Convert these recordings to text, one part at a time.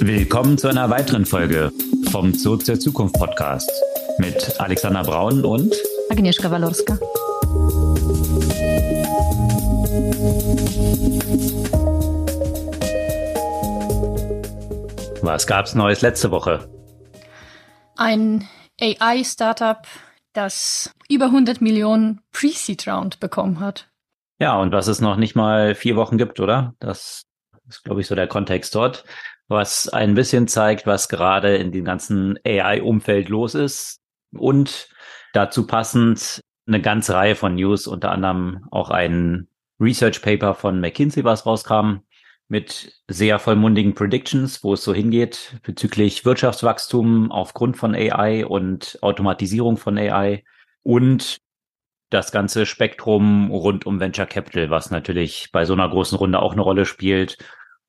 Willkommen zu einer weiteren Folge vom Zurück zur Zukunft Podcast mit Alexander Braun und Agnieszka Walorska. Was gab's Neues letzte Woche? Ein AI-Startup, das über 100 Millionen Pre-Seed Round bekommen hat. Ja, und was es noch nicht mal vier Wochen gibt, oder? Das ist, glaube ich, so der Kontext dort, was ein bisschen zeigt, was gerade in dem ganzen AI-Umfeld los ist. Und dazu passend eine ganze Reihe von News, unter anderem auch ein Research Paper von McKinsey, was rauskam, mit sehr vollmundigen Predictions, wo es so hingeht bezüglich Wirtschaftswachstum aufgrund von AI und Automatisierung von AI und das ganze Spektrum rund um Venture Capital, was natürlich bei so einer großen Runde auch eine Rolle spielt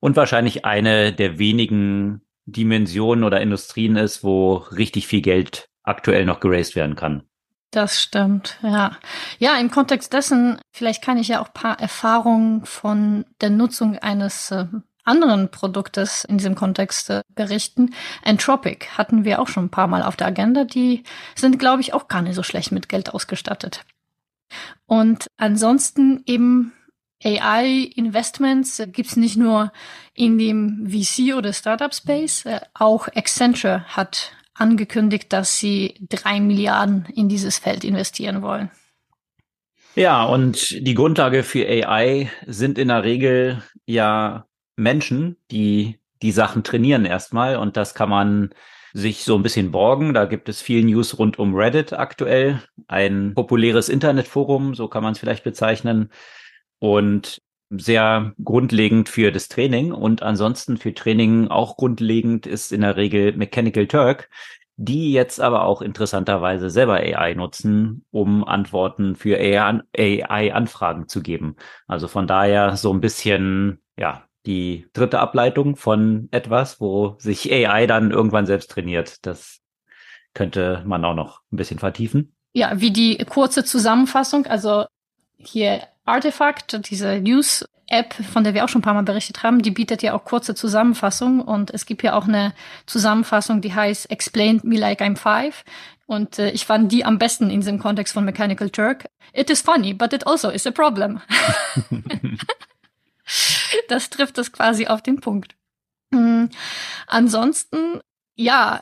und wahrscheinlich eine der wenigen Dimensionen oder Industrien ist, wo richtig viel Geld aktuell noch geraced werden kann. Das stimmt, ja. Ja, im Kontext dessen, vielleicht kann ich ja auch paar Erfahrungen von der Nutzung eines äh, anderen Produktes in diesem Kontext äh, berichten. Entropic hatten wir auch schon ein paar Mal auf der Agenda. Die sind, glaube ich, auch gar nicht so schlecht mit Geld ausgestattet. Und ansonsten eben AI-Investments gibt's nicht nur in dem VC- oder Startup-Space, auch Accenture hat angekündigt, dass sie drei Milliarden in dieses Feld investieren wollen. Ja, und die Grundlage für AI sind in der Regel ja Menschen, die die Sachen trainieren erstmal und das kann man sich so ein bisschen borgen. Da gibt es viel News rund um Reddit aktuell, ein populäres Internetforum, so kann man es vielleicht bezeichnen und sehr grundlegend für das Training und ansonsten für Training auch grundlegend ist in der Regel Mechanical Turk, die jetzt aber auch interessanterweise selber AI nutzen, um Antworten für AI-Anfragen zu geben. Also von daher so ein bisschen, ja, die dritte Ableitung von etwas, wo sich AI dann irgendwann selbst trainiert. Das könnte man auch noch ein bisschen vertiefen. Ja, wie die kurze Zusammenfassung, also hier Artifact, diese News-App, von der wir auch schon ein paar Mal berichtet haben, die bietet ja auch kurze Zusammenfassungen und es gibt ja auch eine Zusammenfassung, die heißt Explain Me Like I'm Five. Und äh, ich fand die am besten in diesem Kontext von Mechanical Turk. It is funny, but it also is a problem. das trifft das quasi auf den Punkt. Mhm. Ansonsten, ja,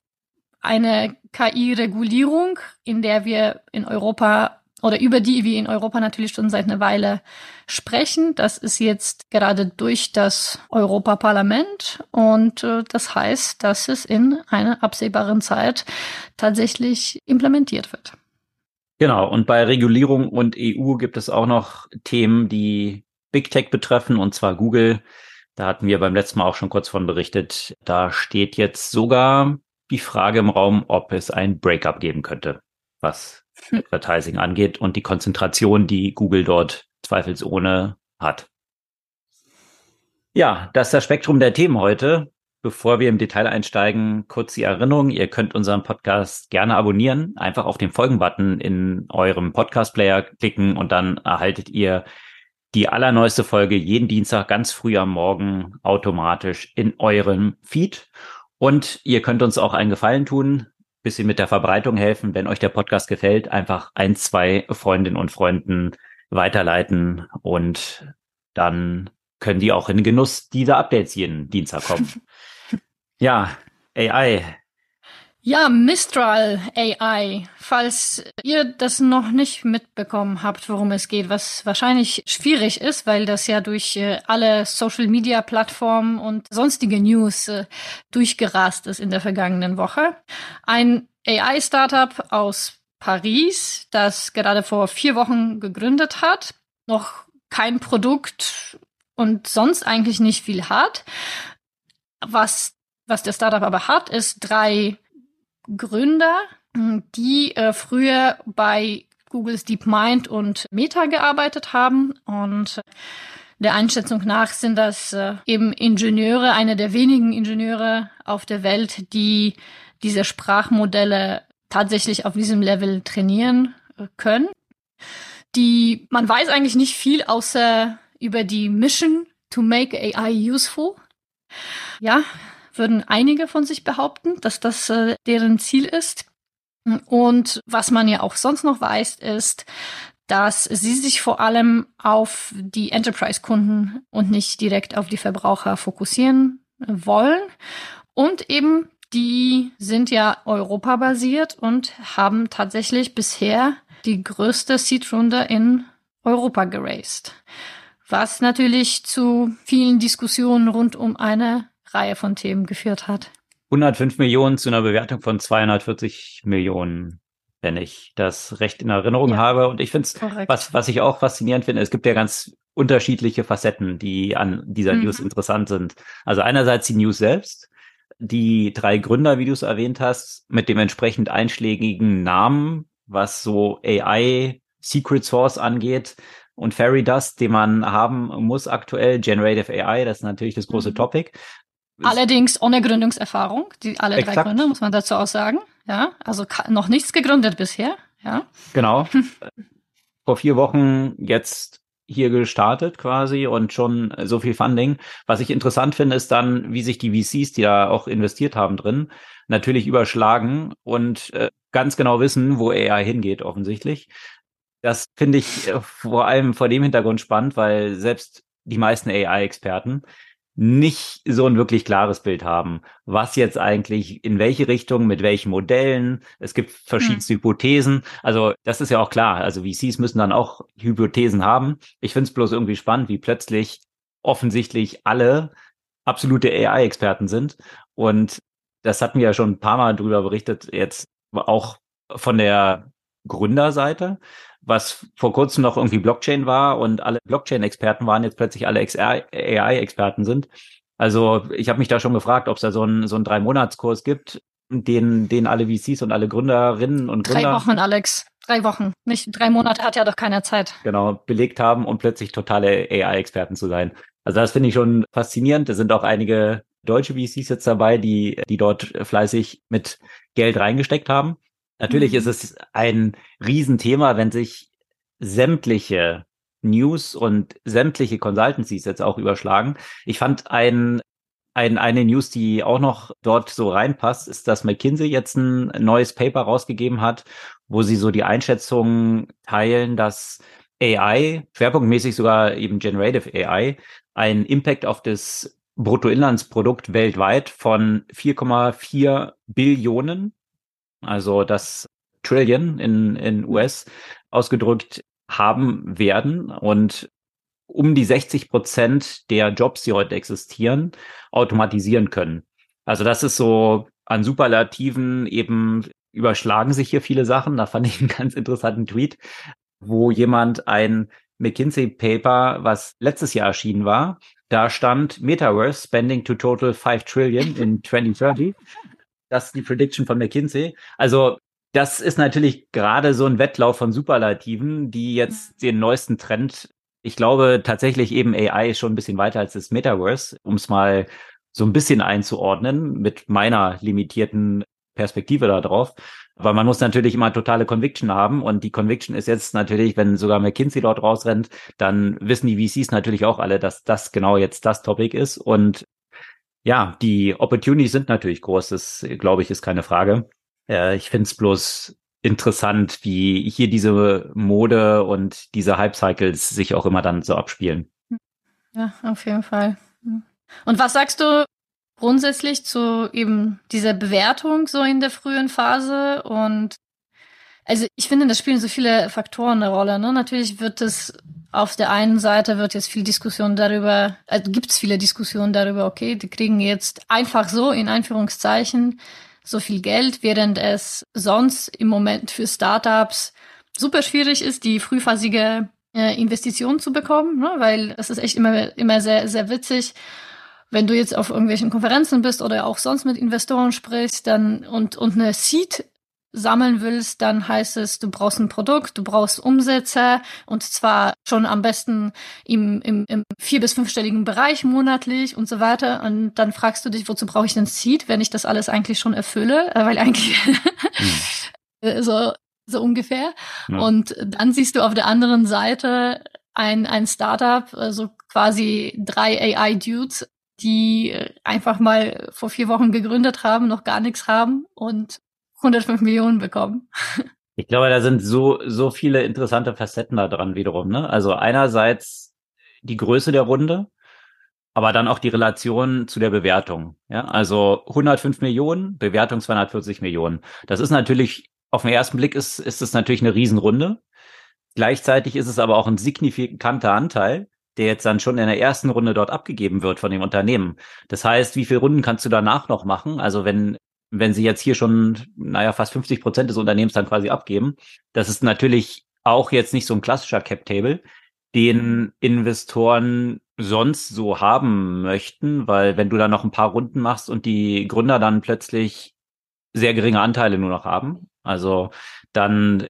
eine KI-Regulierung, in der wir in Europa oder über die wir in Europa natürlich schon seit einer Weile sprechen. Das ist jetzt gerade durch das Europaparlament und äh, das heißt, dass es in einer absehbaren Zeit tatsächlich implementiert wird. Genau, und bei Regulierung und EU gibt es auch noch Themen, die Big Tech betreffen, und zwar Google. Da hatten wir beim letzten Mal auch schon kurz von berichtet. Da steht jetzt sogar die Frage im Raum, ob es ein Breakup geben könnte, was Advertising angeht und die Konzentration, die Google dort zweifelsohne hat. Ja, das ist das Spektrum der Themen heute. Bevor wir im Detail einsteigen, kurz die Erinnerung, ihr könnt unseren Podcast gerne abonnieren, einfach auf den Folgen-Button in eurem Podcast-Player klicken und dann erhaltet ihr die allerneueste Folge jeden Dienstag ganz früh am Morgen automatisch in eurem Feed. Und ihr könnt uns auch einen Gefallen tun, bisschen mit der Verbreitung helfen. Wenn euch der Podcast gefällt, einfach ein, zwei Freundinnen und Freunden weiterleiten und dann können die auch in den Genuss dieser Updates jeden Dienstag kommen. ja, AI. Ja, Mistral AI. Falls ihr das noch nicht mitbekommen habt, worum es geht, was wahrscheinlich schwierig ist, weil das ja durch äh, alle Social Media Plattformen und sonstige News äh, durchgerast ist in der vergangenen Woche. Ein AI Startup aus Paris, das gerade vor vier Wochen gegründet hat, noch kein Produkt und sonst eigentlich nicht viel hat. Was, was der Startup aber hat, ist drei Gründer, die äh, früher bei Googles DeepMind und Meta gearbeitet haben und der Einschätzung nach sind das äh, eben Ingenieure, eine der wenigen Ingenieure auf der Welt, die diese Sprachmodelle tatsächlich auf diesem Level trainieren äh, können. Die, man weiß eigentlich nicht viel außer über die Mission to make AI useful. Ja, würden einige von sich behaupten, dass das äh, deren Ziel ist. Und was man ja auch sonst noch weiß, ist, dass sie sich vor allem auf die Enterprise-Kunden und nicht direkt auf die Verbraucher fokussieren wollen. Und eben die sind ja europabasiert und haben tatsächlich bisher die größte Seed-Runde in Europa geraced. Was natürlich zu vielen Diskussionen rund um eine Reihe von Themen geführt hat. 105 Millionen zu einer Bewertung von 240 Millionen, wenn ich das recht in Erinnerung ja, habe. Und ich finde es, was, was ich auch faszinierend finde, es gibt ja ganz unterschiedliche Facetten, die an dieser mhm. News interessant sind. Also einerseits die News selbst, die drei Gründer, wie du es erwähnt hast, mit dem entsprechend einschlägigen Namen, was so AI Secret Source angeht und Fairy Dust, den man haben muss aktuell, Generative AI, das ist natürlich das große mhm. Topic. Allerdings ohne Gründungserfahrung, die alle Exakt. drei Gründer, muss man dazu auch sagen. Ja, also noch nichts gegründet bisher. Ja. Genau. Vor vier Wochen jetzt hier gestartet quasi und schon so viel Funding. Was ich interessant finde, ist dann, wie sich die VCs, die da auch investiert haben drin, natürlich überschlagen und äh, ganz genau wissen, wo AI hingeht, offensichtlich. Das finde ich vor allem vor dem Hintergrund spannend, weil selbst die meisten AI-Experten nicht so ein wirklich klares Bild haben, was jetzt eigentlich in welche Richtung, mit welchen Modellen. Es gibt verschiedenste hm. Hypothesen. Also das ist ja auch klar. Also VCs müssen dann auch Hypothesen haben. Ich finde es bloß irgendwie spannend, wie plötzlich offensichtlich alle absolute AI-Experten sind. Und das hatten wir ja schon ein paar Mal drüber berichtet, jetzt auch von der Gründerseite was vor kurzem noch irgendwie Blockchain war und alle Blockchain-Experten waren jetzt plötzlich alle AI-Experten sind. Also ich habe mich da schon gefragt, ob es da so einen so einen Drei-Monats-Kurs gibt, den, den alle VCs und alle Gründerinnen und Gründer. Drei Wochen, Alex. Drei Wochen. Nicht drei Monate hat ja doch keiner Zeit. Genau, belegt haben, um plötzlich totale AI-Experten zu sein. Also das finde ich schon faszinierend. Da sind auch einige deutsche VCs jetzt dabei, die, die dort fleißig mit Geld reingesteckt haben. Natürlich mhm. ist es ein Riesenthema, wenn sich sämtliche News und sämtliche Consultancies jetzt auch überschlagen. Ich fand ein, ein, eine News, die auch noch dort so reinpasst, ist, dass McKinsey jetzt ein neues Paper rausgegeben hat, wo sie so die Einschätzung teilen, dass AI, schwerpunktmäßig sogar eben Generative AI, einen Impact auf das Bruttoinlandsprodukt weltweit von 4,4 Billionen also das Trillion in, in US ausgedrückt haben werden und um die 60 Prozent der Jobs, die heute existieren, automatisieren können. Also das ist so an Superlativen eben überschlagen sich hier viele Sachen. Da fand ich einen ganz interessanten Tweet, wo jemand ein McKinsey Paper, was letztes Jahr erschienen war, da stand Metaverse spending to total 5 trillion in 2030. Das ist die Prediction von McKinsey. Also das ist natürlich gerade so ein Wettlauf von Superlativen, die jetzt den neuesten Trend, ich glaube tatsächlich eben AI ist schon ein bisschen weiter als das Metaverse, um es mal so ein bisschen einzuordnen mit meiner limitierten Perspektive darauf. Aber man muss natürlich immer totale Conviction haben und die Conviction ist jetzt natürlich, wenn sogar McKinsey dort rausrennt, dann wissen die VCs natürlich auch alle, dass das genau jetzt das Topic ist und ja, die Opportunities sind natürlich groß, das glaube ich ist keine Frage. Äh, ich finde es bloß interessant, wie hier diese Mode und diese Hype-Cycles sich auch immer dann so abspielen. Ja, auf jeden Fall. Und was sagst du grundsätzlich zu eben dieser Bewertung so in der frühen Phase und also ich finde, das spielen so viele Faktoren eine Rolle. Ne? Natürlich wird es auf der einen Seite wird jetzt viel Diskussion darüber, also gibt es viele Diskussionen darüber, okay, die kriegen jetzt einfach so in Anführungszeichen so viel Geld, während es sonst im Moment für Startups super schwierig ist, die frühphasige äh, Investition zu bekommen, ne? weil es ist echt immer, immer sehr, sehr witzig wenn du jetzt auf irgendwelchen Konferenzen bist oder auch sonst mit Investoren sprichst, dann und und eine Seed sammeln willst, dann heißt es, du brauchst ein Produkt, du brauchst Umsätze und zwar schon am besten im, im, im vier- bis fünfstelligen Bereich monatlich und so weiter. Und dann fragst du dich, wozu brauche ich denn Seed, wenn ich das alles eigentlich schon erfülle? Äh, weil eigentlich hm. so, so ungefähr. Ja. Und dann siehst du auf der anderen Seite ein, ein Startup, also quasi drei AI-Dudes die äh, einfach mal vor vier Wochen gegründet haben, noch gar nichts haben und 105 Millionen bekommen. Ich glaube, da sind so, so viele interessante Facetten da dran wiederum. Ne? Also einerseits die Größe der Runde, aber dann auch die Relation zu der Bewertung. Ja, also 105 Millionen, Bewertung 240 Millionen. Das ist natürlich, auf den ersten Blick ist, ist es natürlich eine Riesenrunde. Gleichzeitig ist es aber auch ein signifikanter Anteil, der jetzt dann schon in der ersten Runde dort abgegeben wird von dem Unternehmen. Das heißt, wie viele Runden kannst du danach noch machen? Also wenn, wenn sie jetzt hier schon, naja, fast 50 Prozent des Unternehmens dann quasi abgeben, das ist natürlich auch jetzt nicht so ein klassischer Cap-Table, den Investoren sonst so haben möchten, weil wenn du dann noch ein paar Runden machst und die Gründer dann plötzlich sehr geringe Anteile nur noch haben, also dann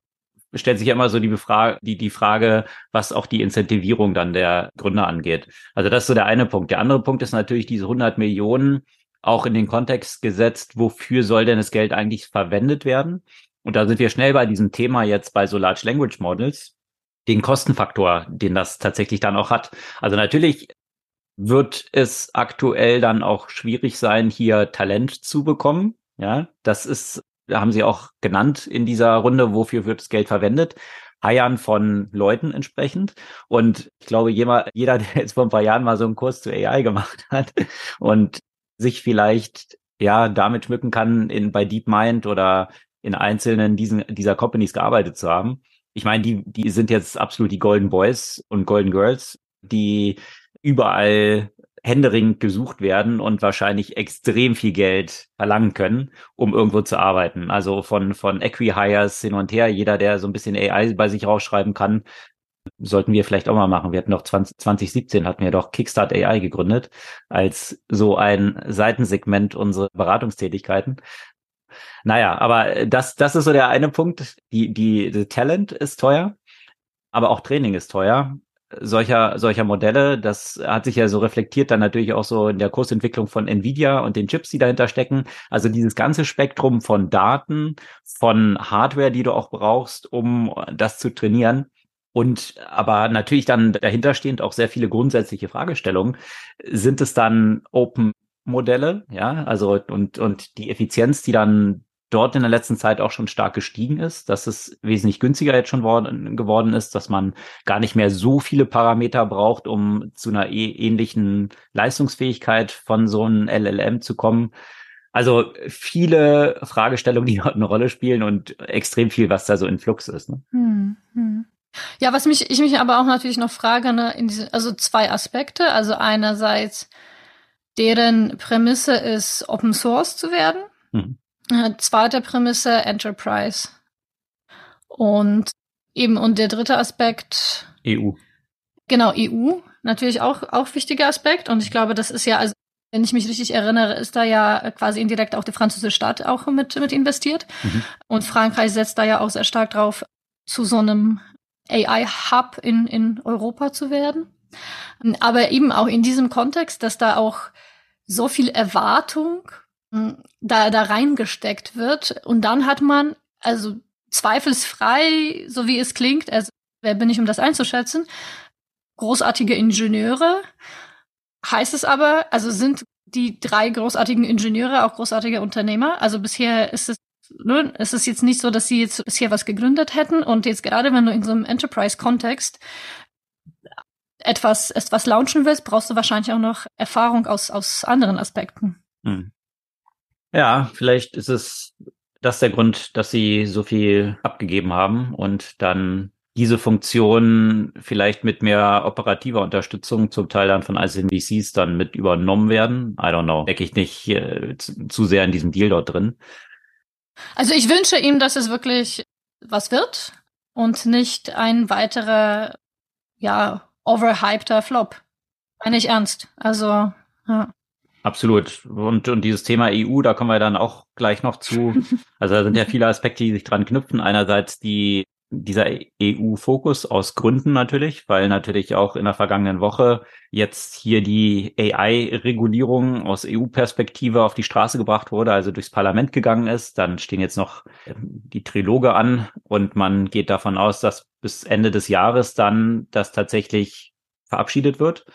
stellt sich ja immer so die, Befrage, die, die Frage, was auch die Incentivierung dann der Gründer angeht. Also das ist so der eine Punkt. Der andere Punkt ist natürlich diese 100 Millionen auch in den Kontext gesetzt, wofür soll denn das Geld eigentlich verwendet werden? Und da sind wir schnell bei diesem Thema jetzt bei so Large Language Models den Kostenfaktor, den das tatsächlich dann auch hat. Also natürlich wird es aktuell dann auch schwierig sein, hier Talent zu bekommen. Ja, das ist, haben Sie auch genannt in dieser Runde, wofür wird das Geld verwendet? Heiern von Leuten entsprechend. Und ich glaube, jeder, jeder, der jetzt vor ein paar Jahren mal so einen Kurs zu AI gemacht hat und sich vielleicht ja damit schmücken kann, in bei DeepMind oder in einzelnen diesen, dieser Companies gearbeitet zu haben, ich meine, die, die sind jetzt absolut die Golden Boys und Golden Girls, die überall händeringend gesucht werden und wahrscheinlich extrem viel Geld verlangen können, um irgendwo zu arbeiten. Also von, von Equi-Hires hin und her, jeder, der so ein bisschen AI bei sich rausschreiben kann, sollten wir vielleicht auch mal machen. Wir hatten noch 20, 2017 hatten wir doch Kickstart AI gegründet als so ein Seitensegment unserer Beratungstätigkeiten. Naja, aber das, das ist so der eine Punkt. Die, die, die Talent ist teuer, aber auch Training ist teuer. Solcher, solcher Modelle, das hat sich ja so reflektiert dann natürlich auch so in der Kursentwicklung von Nvidia und den Chips, die dahinter stecken. Also dieses ganze Spektrum von Daten, von Hardware, die du auch brauchst, um das zu trainieren, und aber natürlich dann dahinterstehend auch sehr viele grundsätzliche Fragestellungen. Sind es dann Open Modelle, ja, also und, und die Effizienz, die dann dort in der letzten Zeit auch schon stark gestiegen ist, dass es wesentlich günstiger jetzt schon worden, geworden ist, dass man gar nicht mehr so viele Parameter braucht, um zu einer eh ähnlichen Leistungsfähigkeit von so einem LLM zu kommen. Also viele Fragestellungen, die dort eine Rolle spielen und extrem viel, was da so in Flux ist. Ne? Hm, hm. Ja, was mich ich mich aber auch natürlich noch frage, ne, diese, also zwei Aspekte. Also einerseits deren Prämisse ist, Open Source zu werden. Mhm. Äh, zweite Prämisse, Enterprise. Und eben, und der dritte Aspekt. EU. Genau, EU. Natürlich auch, auch wichtiger Aspekt. Und ich glaube, das ist ja, also, wenn ich mich richtig erinnere, ist da ja quasi indirekt auch der französische Staat auch mit, mit investiert. Mhm. Und Frankreich setzt da ja auch sehr stark drauf, zu so einem AI-Hub in, in Europa zu werden. Aber eben auch in diesem Kontext, dass da auch so viel Erwartung hm, da, da reingesteckt wird. Und dann hat man, also zweifelsfrei, so wie es klingt, also wer bin ich, um das einzuschätzen, großartige Ingenieure. Heißt es aber, also sind die drei großartigen Ingenieure auch großartige Unternehmer? Also bisher ist es ne, es ist jetzt nicht so, dass sie jetzt bisher was gegründet hätten und jetzt gerade wenn du in so einem Enterprise-Kontext etwas, etwas launchen willst, brauchst du wahrscheinlich auch noch Erfahrung aus, aus anderen Aspekten. Hm. Ja, vielleicht ist es das der Grund, dass sie so viel abgegeben haben und dann diese Funktion vielleicht mit mehr operativer Unterstützung zum Teil dann von einzelnen dann mit übernommen werden. I don't know. Denke ich nicht äh, zu sehr in diesem Deal dort drin. Also ich wünsche ihm, dass es wirklich was wird und nicht ein weiterer, ja, overhypter Flop. Meine ich ernst. Also, ja. Absolut. Und, und dieses Thema EU, da kommen wir dann auch gleich noch zu. Also da sind ja viele Aspekte, die sich dran knüpfen. Einerseits die dieser EU-Fokus aus Gründen natürlich, weil natürlich auch in der vergangenen Woche jetzt hier die AI-Regulierung aus EU-Perspektive auf die Straße gebracht wurde, also durchs Parlament gegangen ist. Dann stehen jetzt noch ähm, die Triloge an und man geht davon aus, dass bis Ende des Jahres dann das tatsächlich verabschiedet wird.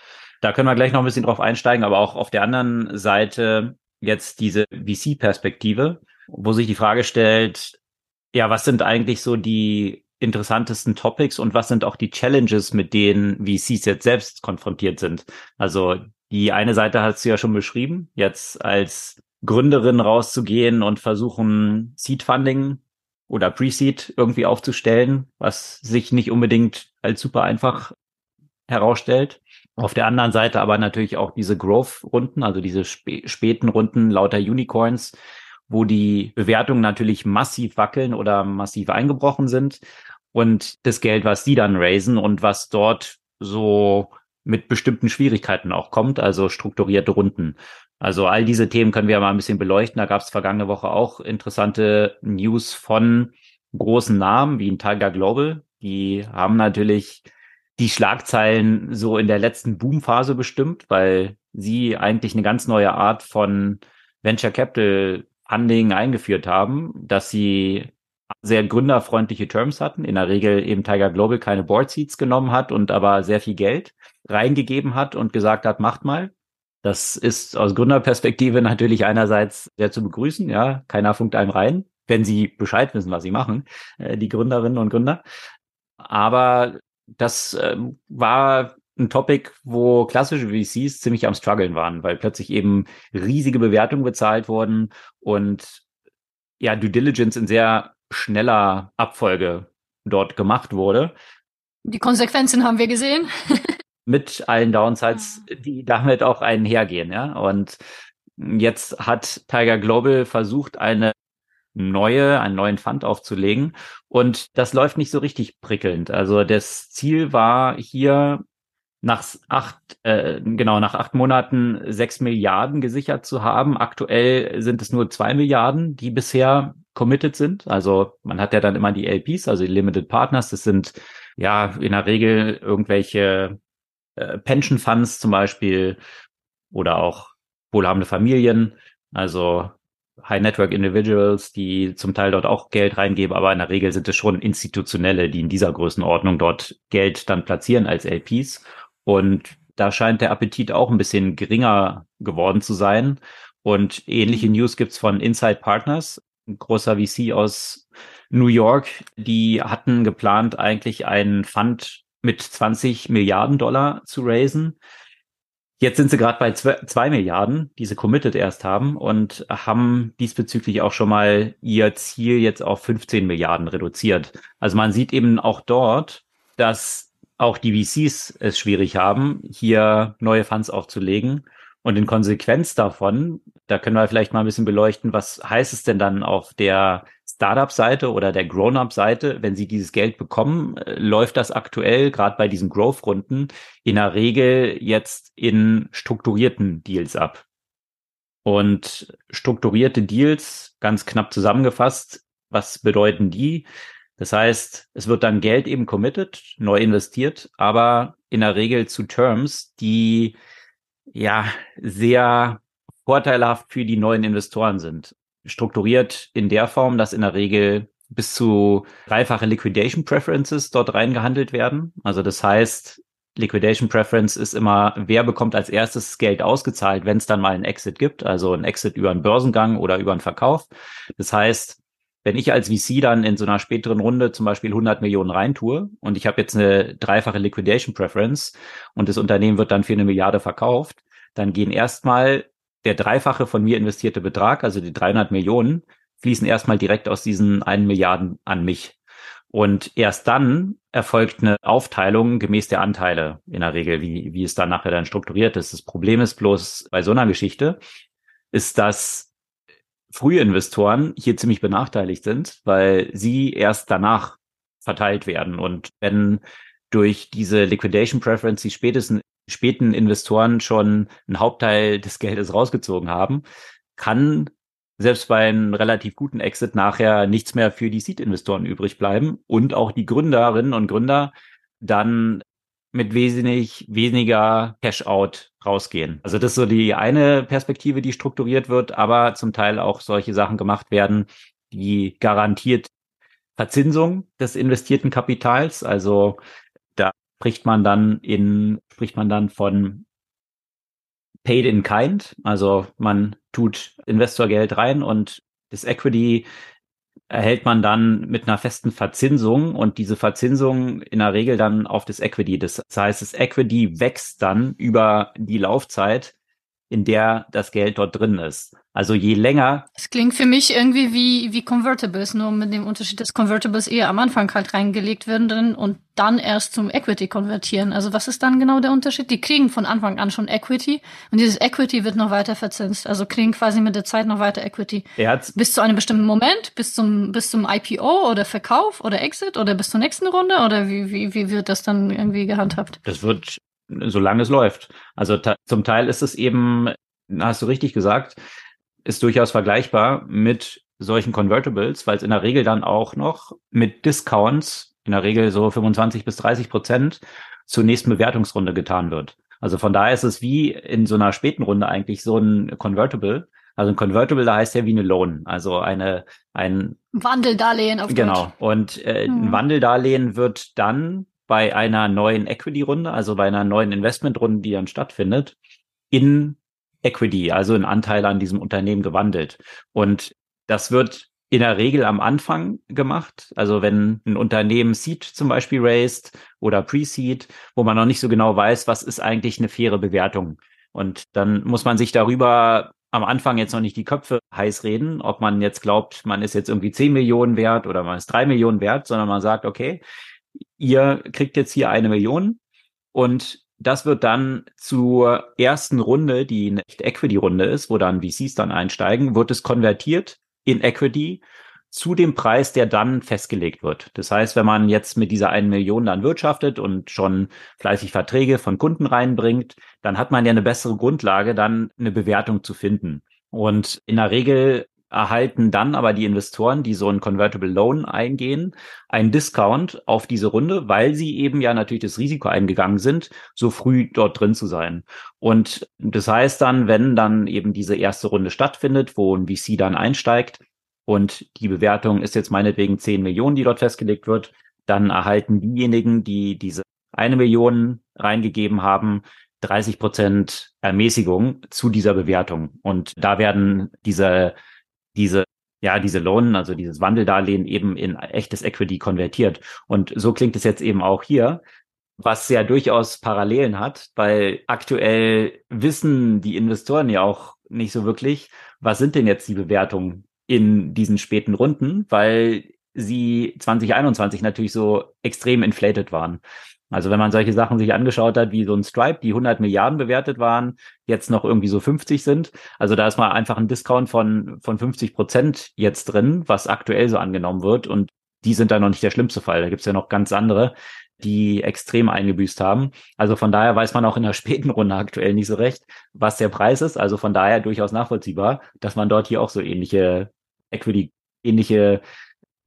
Da können wir gleich noch ein bisschen drauf einsteigen, aber auch auf der anderen Seite jetzt diese VC-Perspektive, wo sich die Frage stellt, ja, was sind eigentlich so die interessantesten Topics und was sind auch die Challenges, mit denen VCs jetzt selbst konfrontiert sind? Also die eine Seite hat sie ja schon beschrieben, jetzt als Gründerin rauszugehen und versuchen, Seed-Funding oder Pre-Seed irgendwie aufzustellen, was sich nicht unbedingt als super einfach herausstellt. Auf der anderen Seite aber natürlich auch diese Growth-Runden, also diese spä späten Runden lauter Unicorns, wo die Bewertungen natürlich massiv wackeln oder massiv eingebrochen sind und das Geld, was die dann raisen und was dort so mit bestimmten Schwierigkeiten auch kommt, also strukturierte Runden. Also all diese Themen können wir mal ein bisschen beleuchten. Da gab es vergangene Woche auch interessante News von großen Namen wie Tiger Global. Die haben natürlich die Schlagzeilen so in der letzten Boomphase bestimmt, weil sie eigentlich eine ganz neue Art von Venture Capital Funding eingeführt haben, dass sie sehr gründerfreundliche Terms hatten. In der Regel eben Tiger Global keine Board Seats genommen hat und aber sehr viel Geld reingegeben hat und gesagt hat, macht mal. Das ist aus Gründerperspektive natürlich einerseits sehr zu begrüßen. Ja, keiner funkt einem rein, wenn sie Bescheid wissen, was sie machen, äh, die Gründerinnen und Gründer. Aber das äh, war ein Topic, wo klassische VCs ziemlich am struggeln waren, weil plötzlich eben riesige Bewertungen bezahlt wurden und ja, Due Diligence in sehr schneller Abfolge dort gemacht wurde. Die Konsequenzen haben wir gesehen. mit allen Downsides, die damit auch einhergehen, ja. Und jetzt hat Tiger Global versucht, eine neue, einen neuen Fund aufzulegen. Und das läuft nicht so richtig prickelnd. Also das Ziel war hier nach acht, äh, genau, nach acht Monaten sechs Milliarden gesichert zu haben. Aktuell sind es nur zwei Milliarden, die bisher committed sind. Also man hat ja dann immer die LPs, also die Limited Partners. Das sind ja in der Regel irgendwelche äh, Pension Funds zum Beispiel oder auch wohlhabende Familien, also High Network Individuals, die zum Teil dort auch Geld reingeben, aber in der Regel sind es schon institutionelle, die in dieser Größenordnung dort Geld dann platzieren als LPs. Und da scheint der Appetit auch ein bisschen geringer geworden zu sein. Und ähnliche. News gibt's von Inside Partners, großer VC aus New York. Die hatten geplant, eigentlich einen Fund mit 20 Milliarden Dollar zu raisen. Jetzt sind sie gerade bei zwei Milliarden, die sie committed erst haben und haben diesbezüglich auch schon mal ihr Ziel jetzt auf 15 Milliarden reduziert. Also man sieht eben auch dort, dass auch die VCs es schwierig haben, hier neue Funds aufzulegen. Und in Konsequenz davon, da können wir vielleicht mal ein bisschen beleuchten, was heißt es denn dann auf der Startup-Seite oder der Grown-up-Seite, wenn sie dieses Geld bekommen, äh, läuft das aktuell, gerade bei diesen Growth-Runden, in der Regel jetzt in strukturierten Deals ab. Und strukturierte Deals, ganz knapp zusammengefasst, was bedeuten die? Das heißt, es wird dann Geld eben committed, neu investiert, aber in der Regel zu Terms, die ja sehr vorteilhaft für die neuen Investoren sind strukturiert in der Form, dass in der Regel bis zu dreifache Liquidation Preferences dort reingehandelt werden. Also das heißt, Liquidation Preference ist immer, wer bekommt als erstes Geld ausgezahlt, wenn es dann mal einen Exit gibt, also ein Exit über einen Börsengang oder über einen Verkauf. Das heißt, wenn ich als VC dann in so einer späteren Runde zum Beispiel 100 Millionen reintue und ich habe jetzt eine dreifache Liquidation Preference und das Unternehmen wird dann für eine Milliarde verkauft, dann gehen erstmal der dreifache von mir investierte Betrag, also die 300 Millionen, fließen erstmal direkt aus diesen einen Milliarden an mich. Und erst dann erfolgt eine Aufteilung gemäß der Anteile in der Regel, wie, wie es dann nachher dann strukturiert ist. Das Problem ist bloß bei so einer Geschichte, ist, dass frühe Investoren hier ziemlich benachteiligt sind, weil sie erst danach verteilt werden. Und wenn durch diese Liquidation Preference, die spätestens späten Investoren schon einen Hauptteil des Geldes rausgezogen haben, kann selbst bei einem relativ guten Exit nachher nichts mehr für die Seed-Investoren übrig bleiben und auch die Gründerinnen und Gründer dann mit wesentlich weniger Cash-out rausgehen. Also das ist so die eine Perspektive, die strukturiert wird, aber zum Teil auch solche Sachen gemacht werden, die garantiert Verzinsung des investierten Kapitals, also spricht man dann in, spricht man dann von paid in kind, also man tut Investorgeld rein und das Equity erhält man dann mit einer festen Verzinsung und diese Verzinsung in der Regel dann auf das Equity. Das heißt, das Equity wächst dann über die Laufzeit, in der das Geld dort drin ist. Also je länger. Es klingt für mich irgendwie wie, wie Convertibles, nur mit dem Unterschied, dass Convertibles eher am Anfang halt reingelegt werden drin und dann erst zum Equity konvertieren. Also was ist dann genau der Unterschied? Die kriegen von Anfang an schon Equity und dieses Equity wird noch weiter verzinst. Also kriegen quasi mit der Zeit noch weiter Equity. Bis zu einem bestimmten Moment, bis zum, bis zum IPO oder Verkauf oder Exit oder bis zur nächsten Runde oder wie, wie, wie wird das dann irgendwie gehandhabt? Das wird solange es läuft. Also zum Teil ist es eben, hast du richtig gesagt, ist durchaus vergleichbar mit solchen Convertibles, weil es in der Regel dann auch noch mit Discounts, in der Regel so 25 bis 30 Prozent, zur nächsten Bewertungsrunde getan wird. Also von daher ist es wie in so einer späten Runde eigentlich so ein Convertible. Also ein Convertible, da heißt ja wie eine Loan, also eine ein Wandeldarlehen auf Genau. Deutsch. Und äh, hm. ein Wandeldarlehen wird dann bei einer neuen Equity-Runde, also bei einer neuen Investment-Runde, die dann stattfindet, in Equity, also in Anteile an diesem Unternehmen gewandelt. Und das wird in der Regel am Anfang gemacht. Also wenn ein Unternehmen Seed zum Beispiel raised oder Pre-Seed, wo man noch nicht so genau weiß, was ist eigentlich eine faire Bewertung. Und dann muss man sich darüber am Anfang jetzt noch nicht die Köpfe heiß reden, ob man jetzt glaubt, man ist jetzt irgendwie 10 Millionen wert oder man ist 3 Millionen wert, sondern man sagt, okay, ihr kriegt jetzt hier eine Million und das wird dann zur ersten Runde, die eine Equity-Runde ist, wo dann VCs dann einsteigen, wird es konvertiert in Equity zu dem Preis, der dann festgelegt wird. Das heißt, wenn man jetzt mit dieser einen Million dann wirtschaftet und schon fleißig Verträge von Kunden reinbringt, dann hat man ja eine bessere Grundlage, dann eine Bewertung zu finden. Und in der Regel erhalten dann aber die Investoren, die so ein Convertible Loan eingehen, einen Discount auf diese Runde, weil sie eben ja natürlich das Risiko eingegangen sind, so früh dort drin zu sein. Und das heißt dann, wenn dann eben diese erste Runde stattfindet, wo ein VC dann einsteigt und die Bewertung ist jetzt meinetwegen 10 Millionen, die dort festgelegt wird, dann erhalten diejenigen, die diese eine Million reingegeben haben, 30 Prozent Ermäßigung zu dieser Bewertung. Und da werden diese diese ja, diese Loan, also dieses Wandeldarlehen eben in echtes Equity konvertiert. Und so klingt es jetzt eben auch hier, was ja durchaus Parallelen hat, weil aktuell wissen die Investoren ja auch nicht so wirklich, was sind denn jetzt die Bewertungen in diesen späten Runden, weil sie 2021 natürlich so extrem inflated waren. Also wenn man solche Sachen sich angeschaut hat, wie so ein Stripe, die 100 Milliarden bewertet waren, jetzt noch irgendwie so 50 sind. Also da ist mal einfach ein Discount von, von 50 Prozent jetzt drin, was aktuell so angenommen wird. Und die sind da noch nicht der schlimmste Fall. Da gibt's ja noch ganz andere, die extrem eingebüßt haben. Also von daher weiß man auch in der späten Runde aktuell nicht so recht, was der Preis ist. Also von daher durchaus nachvollziehbar, dass man dort hier auch so ähnliche Equity, ähnliche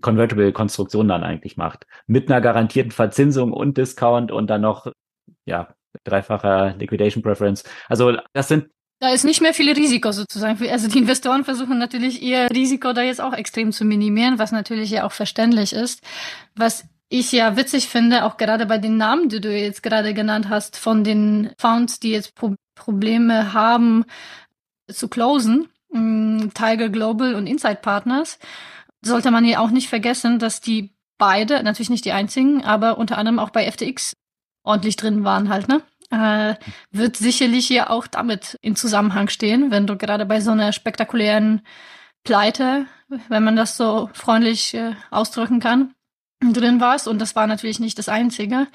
Convertible-Konstruktion dann eigentlich macht. Mit einer garantierten Verzinsung und Discount und dann noch, ja, dreifacher Liquidation Preference. Also das sind da ist nicht mehr viel Risiko sozusagen. Also die Investoren versuchen natürlich ihr Risiko da jetzt auch extrem zu minimieren, was natürlich ja auch verständlich ist. Was ich ja witzig finde, auch gerade bei den Namen, die du jetzt gerade genannt hast, von den Founds, die jetzt Pro Probleme haben zu closen, mm, Tiger Global und Inside Partners, sollte man ja auch nicht vergessen, dass die beide, natürlich nicht die einzigen, aber unter anderem auch bei FTX ordentlich drin waren halt, ne? Äh, wird sicherlich ja auch damit in Zusammenhang stehen, wenn du gerade bei so einer spektakulären Pleite, wenn man das so freundlich äh, ausdrücken kann, drin warst. Und das war natürlich nicht das Einzige.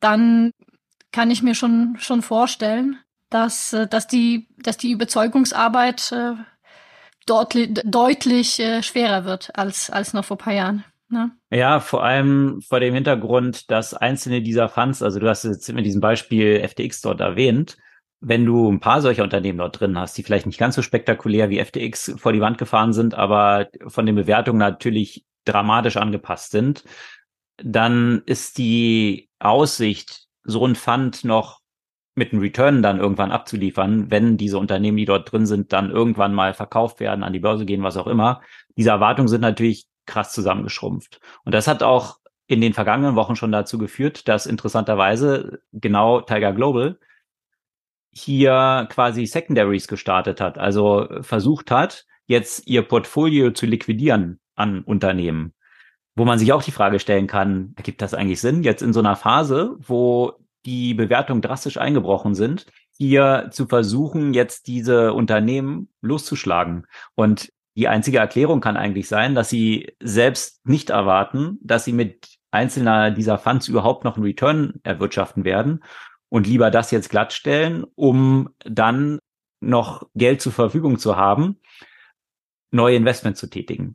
Dann kann ich mir schon, schon vorstellen, dass, äh, dass die, dass die Überzeugungsarbeit äh, deutlich äh, schwerer wird als, als noch vor ein paar Jahren. Ne? Ja, vor allem vor dem Hintergrund, dass einzelne dieser Funds, also du hast jetzt mit diesem Beispiel FTX dort erwähnt, wenn du ein paar solcher Unternehmen dort drin hast, die vielleicht nicht ganz so spektakulär wie FTX vor die Wand gefahren sind, aber von den Bewertungen natürlich dramatisch angepasst sind, dann ist die Aussicht, so ein Fund noch mit einem Return dann irgendwann abzuliefern, wenn diese Unternehmen, die dort drin sind, dann irgendwann mal verkauft werden, an die Börse gehen, was auch immer. Diese Erwartungen sind natürlich krass zusammengeschrumpft. Und das hat auch in den vergangenen Wochen schon dazu geführt, dass interessanterweise genau Tiger Global hier quasi Secondaries gestartet hat, also versucht hat, jetzt ihr Portfolio zu liquidieren an Unternehmen. Wo man sich auch die Frage stellen kann, ergibt das eigentlich Sinn, jetzt in so einer Phase, wo die Bewertungen drastisch eingebrochen sind, hier zu versuchen, jetzt diese Unternehmen loszuschlagen. Und die einzige Erklärung kann eigentlich sein, dass sie selbst nicht erwarten, dass sie mit einzelner dieser Funds überhaupt noch einen Return erwirtschaften werden und lieber das jetzt glattstellen, um dann noch Geld zur Verfügung zu haben, neue Investments zu tätigen.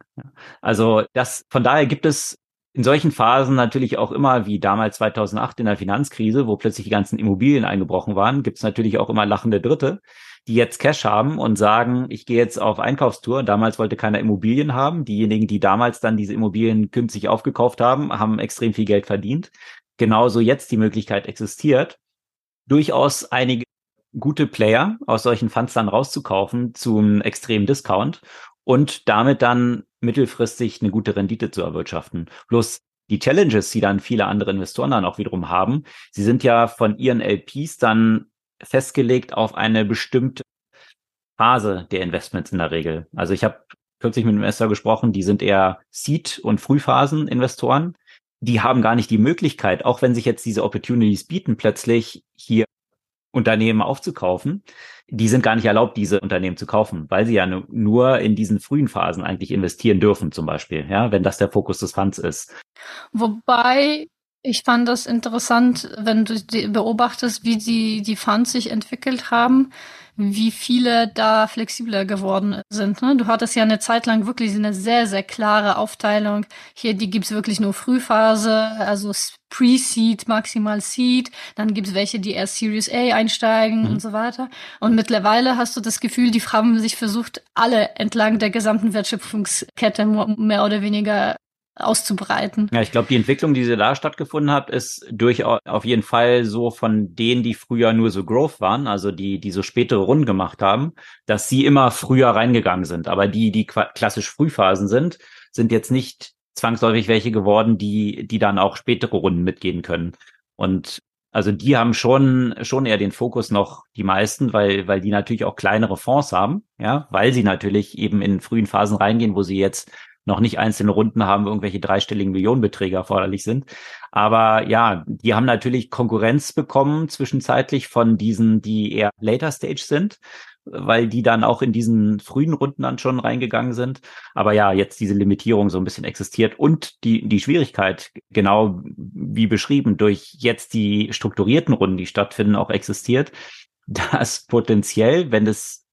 Also das, von daher gibt es in solchen Phasen natürlich auch immer, wie damals 2008 in der Finanzkrise, wo plötzlich die ganzen Immobilien eingebrochen waren, gibt es natürlich auch immer lachende Dritte, die jetzt Cash haben und sagen, ich gehe jetzt auf Einkaufstour. Damals wollte keiner Immobilien haben. Diejenigen, die damals dann diese Immobilien günstig aufgekauft haben, haben extrem viel Geld verdient. Genauso jetzt die Möglichkeit existiert, durchaus einige gute Player aus solchen Funds dann rauszukaufen zum extremen Discount und damit dann mittelfristig eine gute Rendite zu erwirtschaften. Bloß die Challenges, die dann viele andere Investoren dann auch wiederum haben, sie sind ja von ihren LPs dann festgelegt auf eine bestimmte Phase der Investments in der Regel. Also ich habe kürzlich mit einem Investor gesprochen, die sind eher Seed- und Frühphasen-Investoren. Die haben gar nicht die Möglichkeit, auch wenn sich jetzt diese Opportunities bieten, plötzlich hier Unternehmen aufzukaufen, die sind gar nicht erlaubt, diese Unternehmen zu kaufen, weil sie ja nur in diesen frühen Phasen eigentlich investieren dürfen, zum Beispiel, ja, wenn das der Fokus des Funds ist. Wobei ich fand das interessant, wenn du beobachtest, wie die, die Funds sich entwickelt haben wie viele da flexibler geworden sind. Ne? Du hattest ja eine Zeit lang wirklich eine sehr, sehr klare Aufteilung. Hier, die gibt's wirklich nur Frühphase, also Pre-Seed, maximal Seed. Dann gibt's welche, die erst Series A einsteigen mhm. und so weiter. Und mittlerweile hast du das Gefühl, die haben sich versucht, alle entlang der gesamten Wertschöpfungskette mehr oder weniger auszubreiten. Ja, ich glaube, die Entwicklung, die sie da stattgefunden hat, ist durchaus auf jeden Fall so von denen, die früher nur so Growth waren, also die, die so spätere Runden gemacht haben, dass sie immer früher reingegangen sind. Aber die, die klassisch Frühphasen sind, sind jetzt nicht zwangsläufig welche geworden, die, die dann auch spätere Runden mitgehen können. Und also die haben schon, schon eher den Fokus noch die meisten, weil, weil die natürlich auch kleinere Fonds haben, ja, weil sie natürlich eben in frühen Phasen reingehen, wo sie jetzt noch nicht einzelne Runden haben, wo irgendwelche dreistelligen Millionenbeträge erforderlich sind. Aber ja, die haben natürlich Konkurrenz bekommen zwischenzeitlich von diesen, die eher later stage sind, weil die dann auch in diesen frühen Runden dann schon reingegangen sind. Aber ja, jetzt diese Limitierung so ein bisschen existiert und die, die Schwierigkeit, genau wie beschrieben, durch jetzt die strukturierten Runden, die stattfinden, auch existiert, dass potenziell, wenn es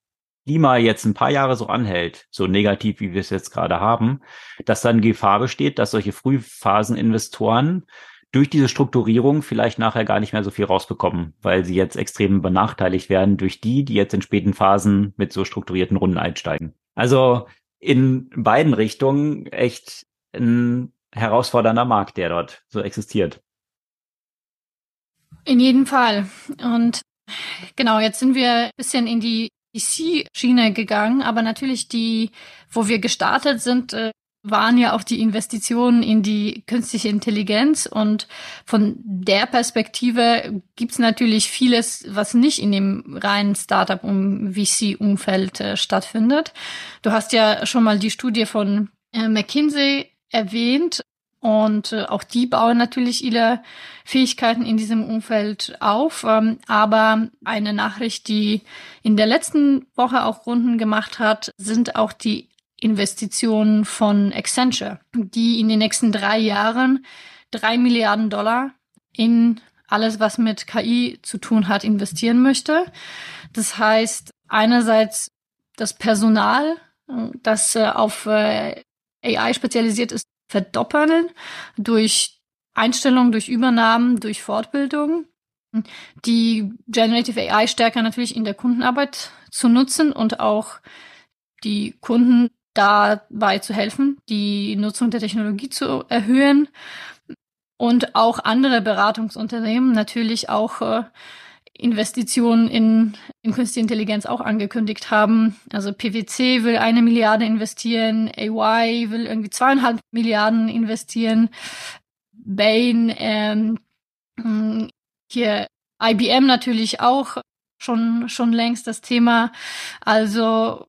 Klima jetzt ein paar Jahre so anhält, so negativ wie wir es jetzt gerade haben, dass dann Gefahr besteht, dass solche Frühphaseninvestoren durch diese Strukturierung vielleicht nachher gar nicht mehr so viel rausbekommen, weil sie jetzt extrem benachteiligt werden durch die, die jetzt in späten Phasen mit so strukturierten Runden einsteigen. Also in beiden Richtungen echt ein herausfordernder Markt, der dort so existiert. In jedem Fall. Und genau, jetzt sind wir ein bisschen in die VC-Schiene gegangen, aber natürlich die, wo wir gestartet sind, äh, waren ja auch die Investitionen in die künstliche Intelligenz und von der Perspektive gibt's natürlich vieles, was nicht in dem reinen Startup- und VC-Umfeld äh, stattfindet. Du hast ja schon mal die Studie von äh, McKinsey erwähnt und äh, auch die bauen natürlich ihre Fähigkeiten in diesem Umfeld auf. Ähm, aber eine Nachricht, die in der letzten Woche auch Runden gemacht hat, sind auch die Investitionen von Accenture, die in den nächsten drei Jahren drei Milliarden Dollar in alles, was mit KI zu tun hat, investieren möchte. Das heißt, einerseits das Personal, äh, das äh, auf äh, AI spezialisiert ist, verdoppeln durch Einstellungen, durch Übernahmen, durch Fortbildung, die Generative AI stärker natürlich in der Kundenarbeit zu nutzen und auch die Kunden dabei zu helfen, die Nutzung der Technologie zu erhöhen. Und auch andere Beratungsunternehmen natürlich auch äh, Investitionen in, in Künstliche Intelligenz auch angekündigt haben. Also PwC will eine Milliarde investieren, AY will irgendwie zweieinhalb Milliarden investieren, Bain, ähm, hier IBM natürlich auch schon, schon längst das Thema. Also,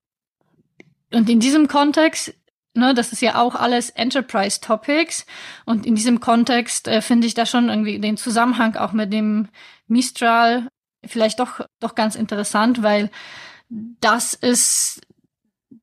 und in diesem Kontext, ne, das ist ja auch alles Enterprise Topics. Und in diesem Kontext äh, finde ich da schon irgendwie den Zusammenhang auch mit dem Mistral vielleicht doch, doch ganz interessant, weil das ist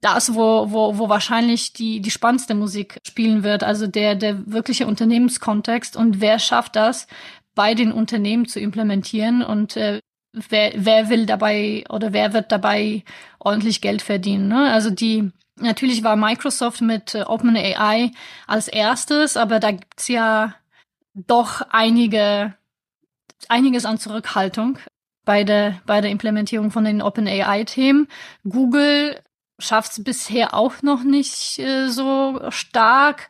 das, wo, wo, wo wahrscheinlich die, die spannendste Musik spielen wird, also der, der wirkliche Unternehmenskontext und wer schafft das bei den Unternehmen zu implementieren und äh, wer, wer will dabei oder wer wird dabei ordentlich Geld verdienen. Ne? Also die, natürlich war Microsoft mit äh, OpenAI als erstes, aber da gibt's ja doch einige, einiges an Zurückhaltung bei der, bei der Implementierung von den OpenAI-Themen. Google schafft es bisher auch noch nicht äh, so stark,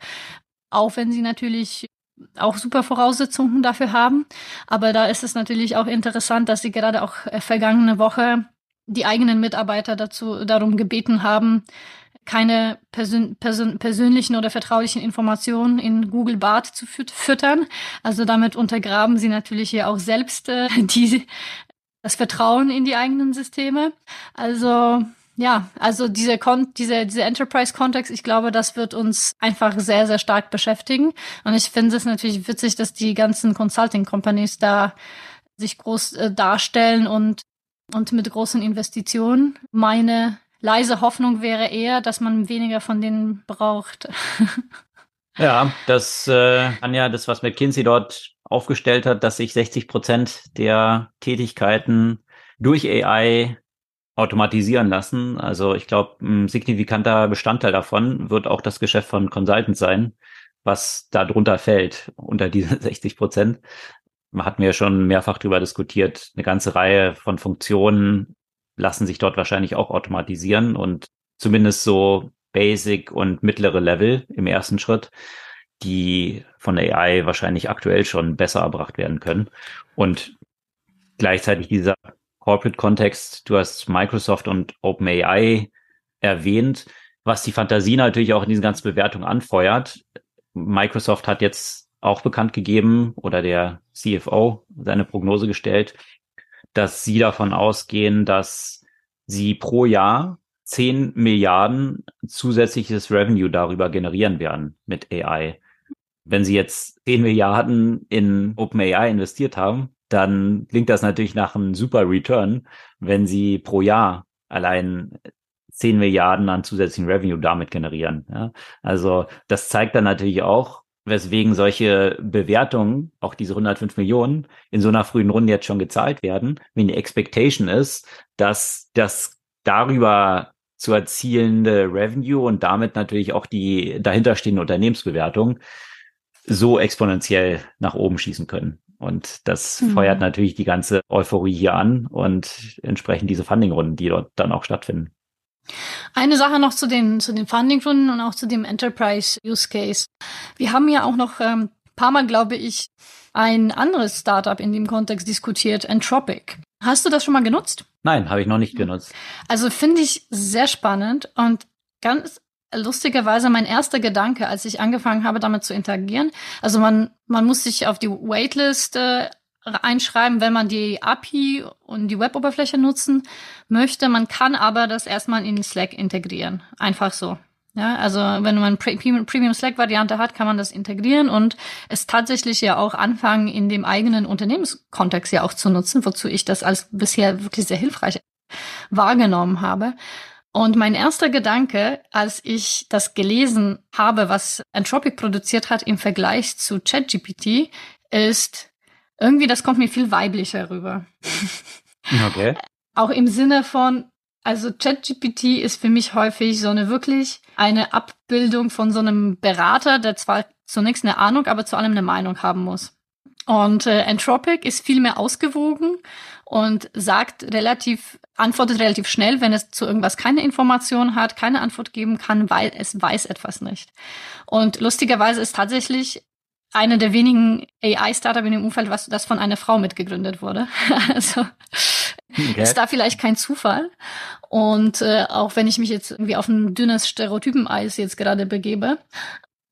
auch wenn sie natürlich auch super Voraussetzungen dafür haben. Aber da ist es natürlich auch interessant, dass sie gerade auch äh, vergangene Woche die eigenen Mitarbeiter dazu darum gebeten haben, keine persön persön persönlichen oder vertraulichen Informationen in Google Bart zu füt füttern. Also damit untergraben sie natürlich hier auch selbst äh, die, das Vertrauen in die eigenen Systeme. Also ja, also diese, Kon diese, diese Enterprise-Kontext, ich glaube, das wird uns einfach sehr, sehr stark beschäftigen. Und ich finde es natürlich witzig, dass die ganzen Consulting-Companies da sich groß äh, darstellen und, und mit großen Investitionen. Meine leise Hoffnung wäre eher, dass man weniger von denen braucht. ja, das äh, kann das, was McKinsey dort aufgestellt hat, dass sich 60 Prozent der Tätigkeiten durch AI automatisieren lassen. Also ich glaube, ein signifikanter Bestandteil davon wird auch das Geschäft von Consultants sein, was da drunter fällt, unter diese 60 Prozent. Man hat mir schon mehrfach darüber diskutiert. Eine ganze Reihe von Funktionen lassen sich dort wahrscheinlich auch automatisieren und zumindest so Basic und mittlere Level im ersten Schritt, die von AI wahrscheinlich aktuell schon besser erbracht werden können. Und gleichzeitig dieser Corporate-Kontext, du hast Microsoft und OpenAI erwähnt, was die Fantasie natürlich auch in diesen ganzen Bewertungen anfeuert. Microsoft hat jetzt auch bekannt gegeben oder der CFO seine Prognose gestellt, dass sie davon ausgehen, dass sie pro Jahr 10 Milliarden zusätzliches Revenue darüber generieren werden mit AI. Wenn sie jetzt 10 Milliarden in OpenAI investiert haben, dann klingt das natürlich nach einem super Return, wenn sie pro Jahr allein 10 Milliarden an zusätzlichen Revenue damit generieren. Ja? Also das zeigt dann natürlich auch, weswegen solche Bewertungen, auch diese 105 Millionen, in so einer frühen Runde jetzt schon gezahlt werden, wenn die Expectation ist, dass das darüber zu erzielende Revenue und damit natürlich auch die dahinterstehende Unternehmensbewertung so exponentiell nach oben schießen können. Und das mhm. feuert natürlich die ganze Euphorie hier an und entsprechend diese Fundingrunden, die dort dann auch stattfinden. Eine Sache noch zu den, zu den Fundingrunden und auch zu dem Enterprise Use Case. Wir haben ja auch noch ähm, paar Mal, glaube ich, ein anderes Startup in dem Kontext diskutiert, Entropic. Hast du das schon mal genutzt? Nein, habe ich noch nicht genutzt. Also finde ich sehr spannend und ganz lustigerweise mein erster Gedanke, als ich angefangen habe, damit zu interagieren. Also man, man muss sich auf die Waitlist äh, einschreiben, wenn man die API und die Web-Oberfläche nutzen möchte. Man kann aber das erstmal in Slack integrieren. Einfach so. Ja, also wenn man Premium Slack Variante hat, kann man das integrieren und es tatsächlich ja auch anfangen, in dem eigenen Unternehmenskontext ja auch zu nutzen, wozu ich das als bisher wirklich sehr hilfreich wahrgenommen habe. Und mein erster Gedanke, als ich das gelesen habe, was Anthropic produziert hat im Vergleich zu ChatGPT, ist irgendwie, das kommt mir viel weiblicher rüber. Okay. Auch im Sinne von, also ChatGPT ist für mich häufig so eine wirklich eine Abbildung von so einem Berater, der zwar zunächst eine Ahnung, aber zu allem eine Meinung haben muss. Und äh, Anthropic ist viel mehr ausgewogen und sagt relativ, antwortet relativ schnell, wenn es zu irgendwas keine Information hat, keine Antwort geben kann, weil es weiß etwas nicht. Und lustigerweise ist tatsächlich eine der wenigen AI-Startup in dem Umfeld, was das von einer Frau mitgegründet wurde. also okay. ist da vielleicht kein Zufall. Und äh, auch wenn ich mich jetzt irgendwie auf ein dünnes Stereotypeneis jetzt gerade begebe.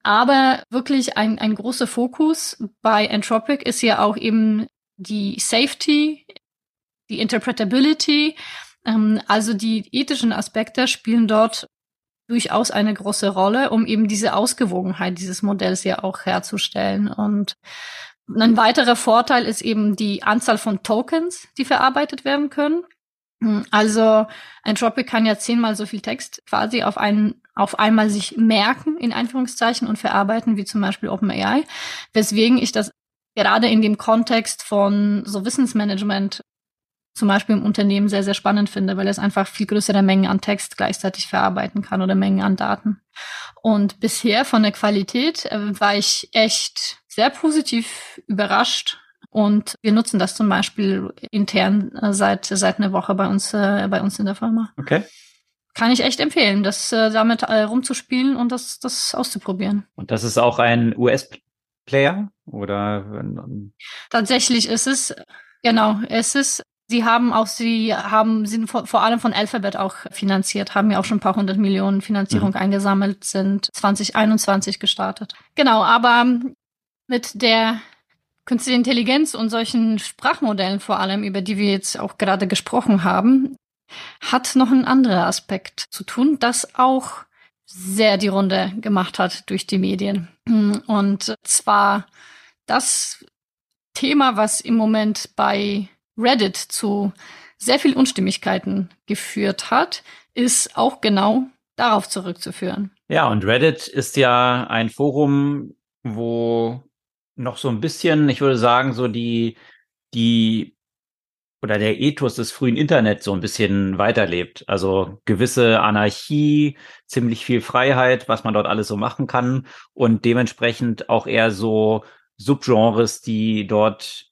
Aber wirklich ein, ein großer Fokus bei Entropic ist ja auch eben die Safety die Interpretability, ähm, also die ethischen Aspekte spielen dort durchaus eine große Rolle, um eben diese Ausgewogenheit dieses Modells ja auch herzustellen. Und ein weiterer Vorteil ist eben die Anzahl von Tokens, die verarbeitet werden können. Also Entropic kann ja zehnmal so viel Text quasi auf einen auf einmal sich merken, in Einführungszeichen, und verarbeiten, wie zum Beispiel OpenAI. Weswegen ich das gerade in dem Kontext von so Wissensmanagement zum Beispiel im Unternehmen sehr, sehr spannend finde, weil es einfach viel größere Mengen an Text gleichzeitig verarbeiten kann oder Mengen an Daten. Und bisher von der Qualität äh, war ich echt sehr positiv überrascht. Und wir nutzen das zum Beispiel intern äh, seit, seit einer Woche bei uns, äh, bei uns in der Firma. Okay kann ich echt empfehlen, das äh, damit äh, rumzuspielen und das, das auszuprobieren. Und das ist auch ein US-Player oder? Tatsächlich ist es, genau, es ist Sie haben auch, sie haben, sind vor, vor, allem von Alphabet auch finanziert, haben ja auch schon ein paar hundert Millionen Finanzierung mhm. eingesammelt, sind 2021 gestartet. Genau, aber mit der künstlichen Intelligenz und solchen Sprachmodellen vor allem, über die wir jetzt auch gerade gesprochen haben, hat noch ein anderer Aspekt zu tun, das auch sehr die Runde gemacht hat durch die Medien. Und zwar das Thema, was im Moment bei Reddit zu sehr viel Unstimmigkeiten geführt hat, ist auch genau darauf zurückzuführen. Ja, und Reddit ist ja ein Forum, wo noch so ein bisschen, ich würde sagen, so die, die oder der Ethos des frühen Internets so ein bisschen weiterlebt. Also gewisse Anarchie, ziemlich viel Freiheit, was man dort alles so machen kann und dementsprechend auch eher so Subgenres, die dort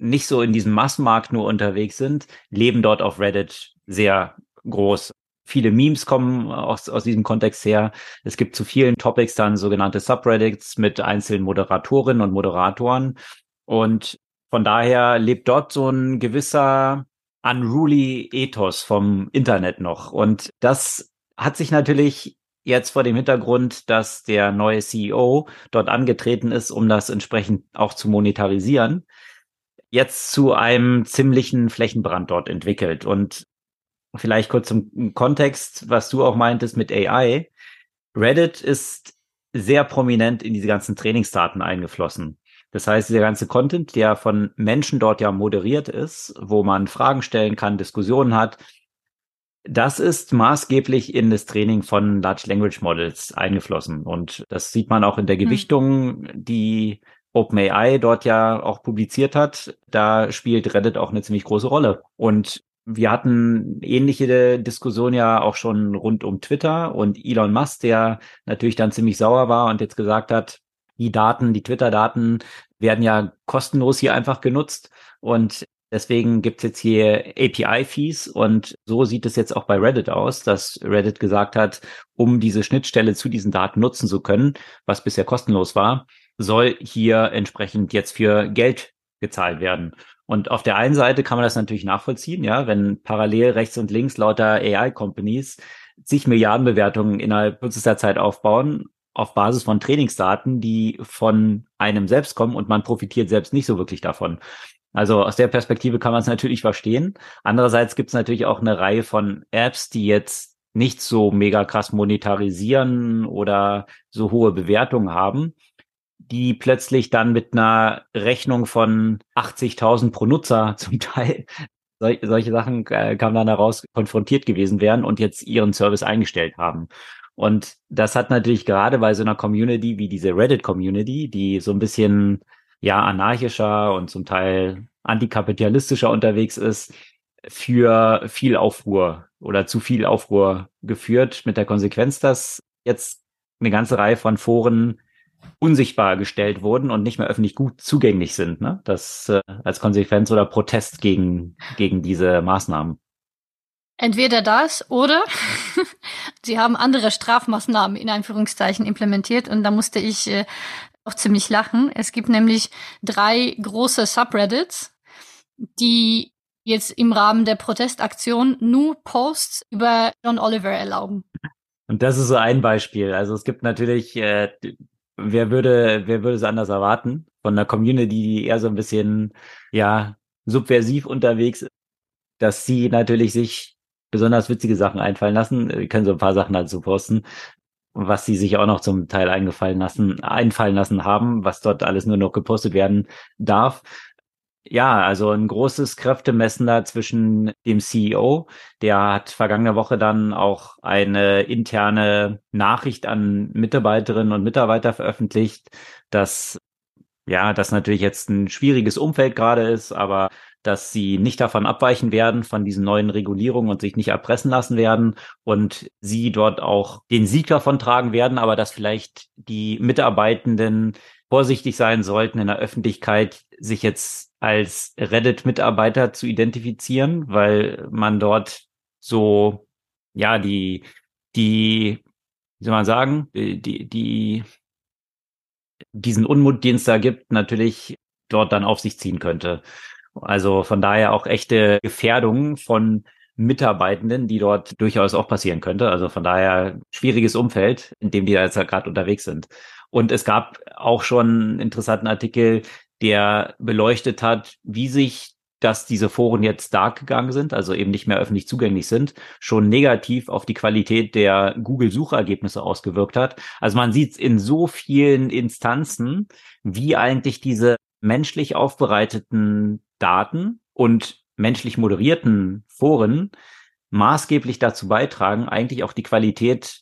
nicht so in diesem Massenmarkt nur unterwegs sind, leben dort auf Reddit sehr groß. Viele Memes kommen aus, aus diesem Kontext her. Es gibt zu vielen Topics dann sogenannte Subreddits mit einzelnen Moderatorinnen und Moderatoren. Und von daher lebt dort so ein gewisser unruly Ethos vom Internet noch. Und das hat sich natürlich jetzt vor dem Hintergrund, dass der neue CEO dort angetreten ist, um das entsprechend auch zu monetarisieren, jetzt zu einem ziemlichen Flächenbrand dort entwickelt. Und vielleicht kurz zum Kontext, was du auch meintest mit AI. Reddit ist sehr prominent in diese ganzen Trainingsdaten eingeflossen. Das heißt, dieser ganze Content, der von Menschen dort ja moderiert ist, wo man Fragen stellen kann, Diskussionen hat, das ist maßgeblich in das Training von Large Language Models eingeflossen. Und das sieht man auch in der hm. Gewichtung, die OpenAI dort ja auch publiziert hat. Da spielt Reddit auch eine ziemlich große Rolle. Und wir hatten ähnliche Diskussionen ja auch schon rund um Twitter und Elon Musk, der natürlich dann ziemlich sauer war und jetzt gesagt hat, die Daten, die Twitter-Daten werden ja kostenlos hier einfach genutzt und deswegen gibt's jetzt hier API-Fees und so sieht es jetzt auch bei Reddit aus, dass Reddit gesagt hat, um diese Schnittstelle zu diesen Daten nutzen zu können, was bisher kostenlos war, soll hier entsprechend jetzt für Geld gezahlt werden. Und auf der einen Seite kann man das natürlich nachvollziehen, ja, wenn parallel rechts und links lauter AI-Companies zig Milliardenbewertungen innerhalb kürzester Zeit aufbauen auf Basis von Trainingsdaten, die von einem selbst kommen und man profitiert selbst nicht so wirklich davon. Also aus der Perspektive kann man es natürlich verstehen. Andererseits gibt es natürlich auch eine Reihe von Apps, die jetzt nicht so mega krass monetarisieren oder so hohe Bewertungen haben, die plötzlich dann mit einer Rechnung von 80.000 pro Nutzer zum Teil Sol solche Sachen äh, kamen dann heraus konfrontiert gewesen wären und jetzt ihren Service eingestellt haben. Und das hat natürlich gerade bei so einer Community wie diese Reddit-Community, die so ein bisschen ja anarchischer und zum Teil antikapitalistischer unterwegs ist, für viel Aufruhr oder zu viel Aufruhr geführt, mit der Konsequenz, dass jetzt eine ganze Reihe von Foren unsichtbar gestellt wurden und nicht mehr öffentlich gut zugänglich sind. Ne? Das äh, als Konsequenz oder Protest gegen, gegen diese Maßnahmen. Entweder das oder sie haben andere Strafmaßnahmen in Anführungszeichen implementiert und da musste ich äh, auch ziemlich lachen. Es gibt nämlich drei große Subreddits, die jetzt im Rahmen der Protestaktion nur Posts über John Oliver erlauben. Und das ist so ein Beispiel. Also es gibt natürlich, äh, wer würde, wer würde es anders erwarten von einer Community, die eher so ein bisschen, ja, subversiv unterwegs ist dass sie natürlich sich besonders witzige Sachen einfallen lassen. Wir können so ein paar Sachen dazu posten, was sie sich auch noch zum Teil eingefallen lassen, einfallen lassen haben, was dort alles nur noch gepostet werden darf. Ja, also ein großes Kräftemessen da zwischen dem CEO, der hat vergangene Woche dann auch eine interne Nachricht an Mitarbeiterinnen und Mitarbeiter veröffentlicht, dass ja, das natürlich jetzt ein schwieriges Umfeld gerade ist, aber dass sie nicht davon abweichen werden, von diesen neuen Regulierungen und sich nicht erpressen lassen werden und sie dort auch den Sieg davon tragen werden, aber dass vielleicht die Mitarbeitenden vorsichtig sein sollten, in der Öffentlichkeit sich jetzt als Reddit-Mitarbeiter zu identifizieren, weil man dort so, ja, die, die, wie soll man sagen, die, die, diesen Unmut, den es da gibt, natürlich dort dann auf sich ziehen könnte. Also von daher auch echte Gefährdungen von Mitarbeitenden, die dort durchaus auch passieren könnte. Also von daher schwieriges Umfeld, in dem die da jetzt gerade unterwegs sind. Und es gab auch schon einen interessanten Artikel, der beleuchtet hat, wie sich dass diese Foren jetzt dark gegangen sind, also eben nicht mehr öffentlich zugänglich sind, schon negativ auf die Qualität der Google-Suchergebnisse ausgewirkt hat. Also man sieht in so vielen Instanzen, wie eigentlich diese menschlich aufbereiteten Daten und menschlich moderierten Foren maßgeblich dazu beitragen, eigentlich auch die Qualität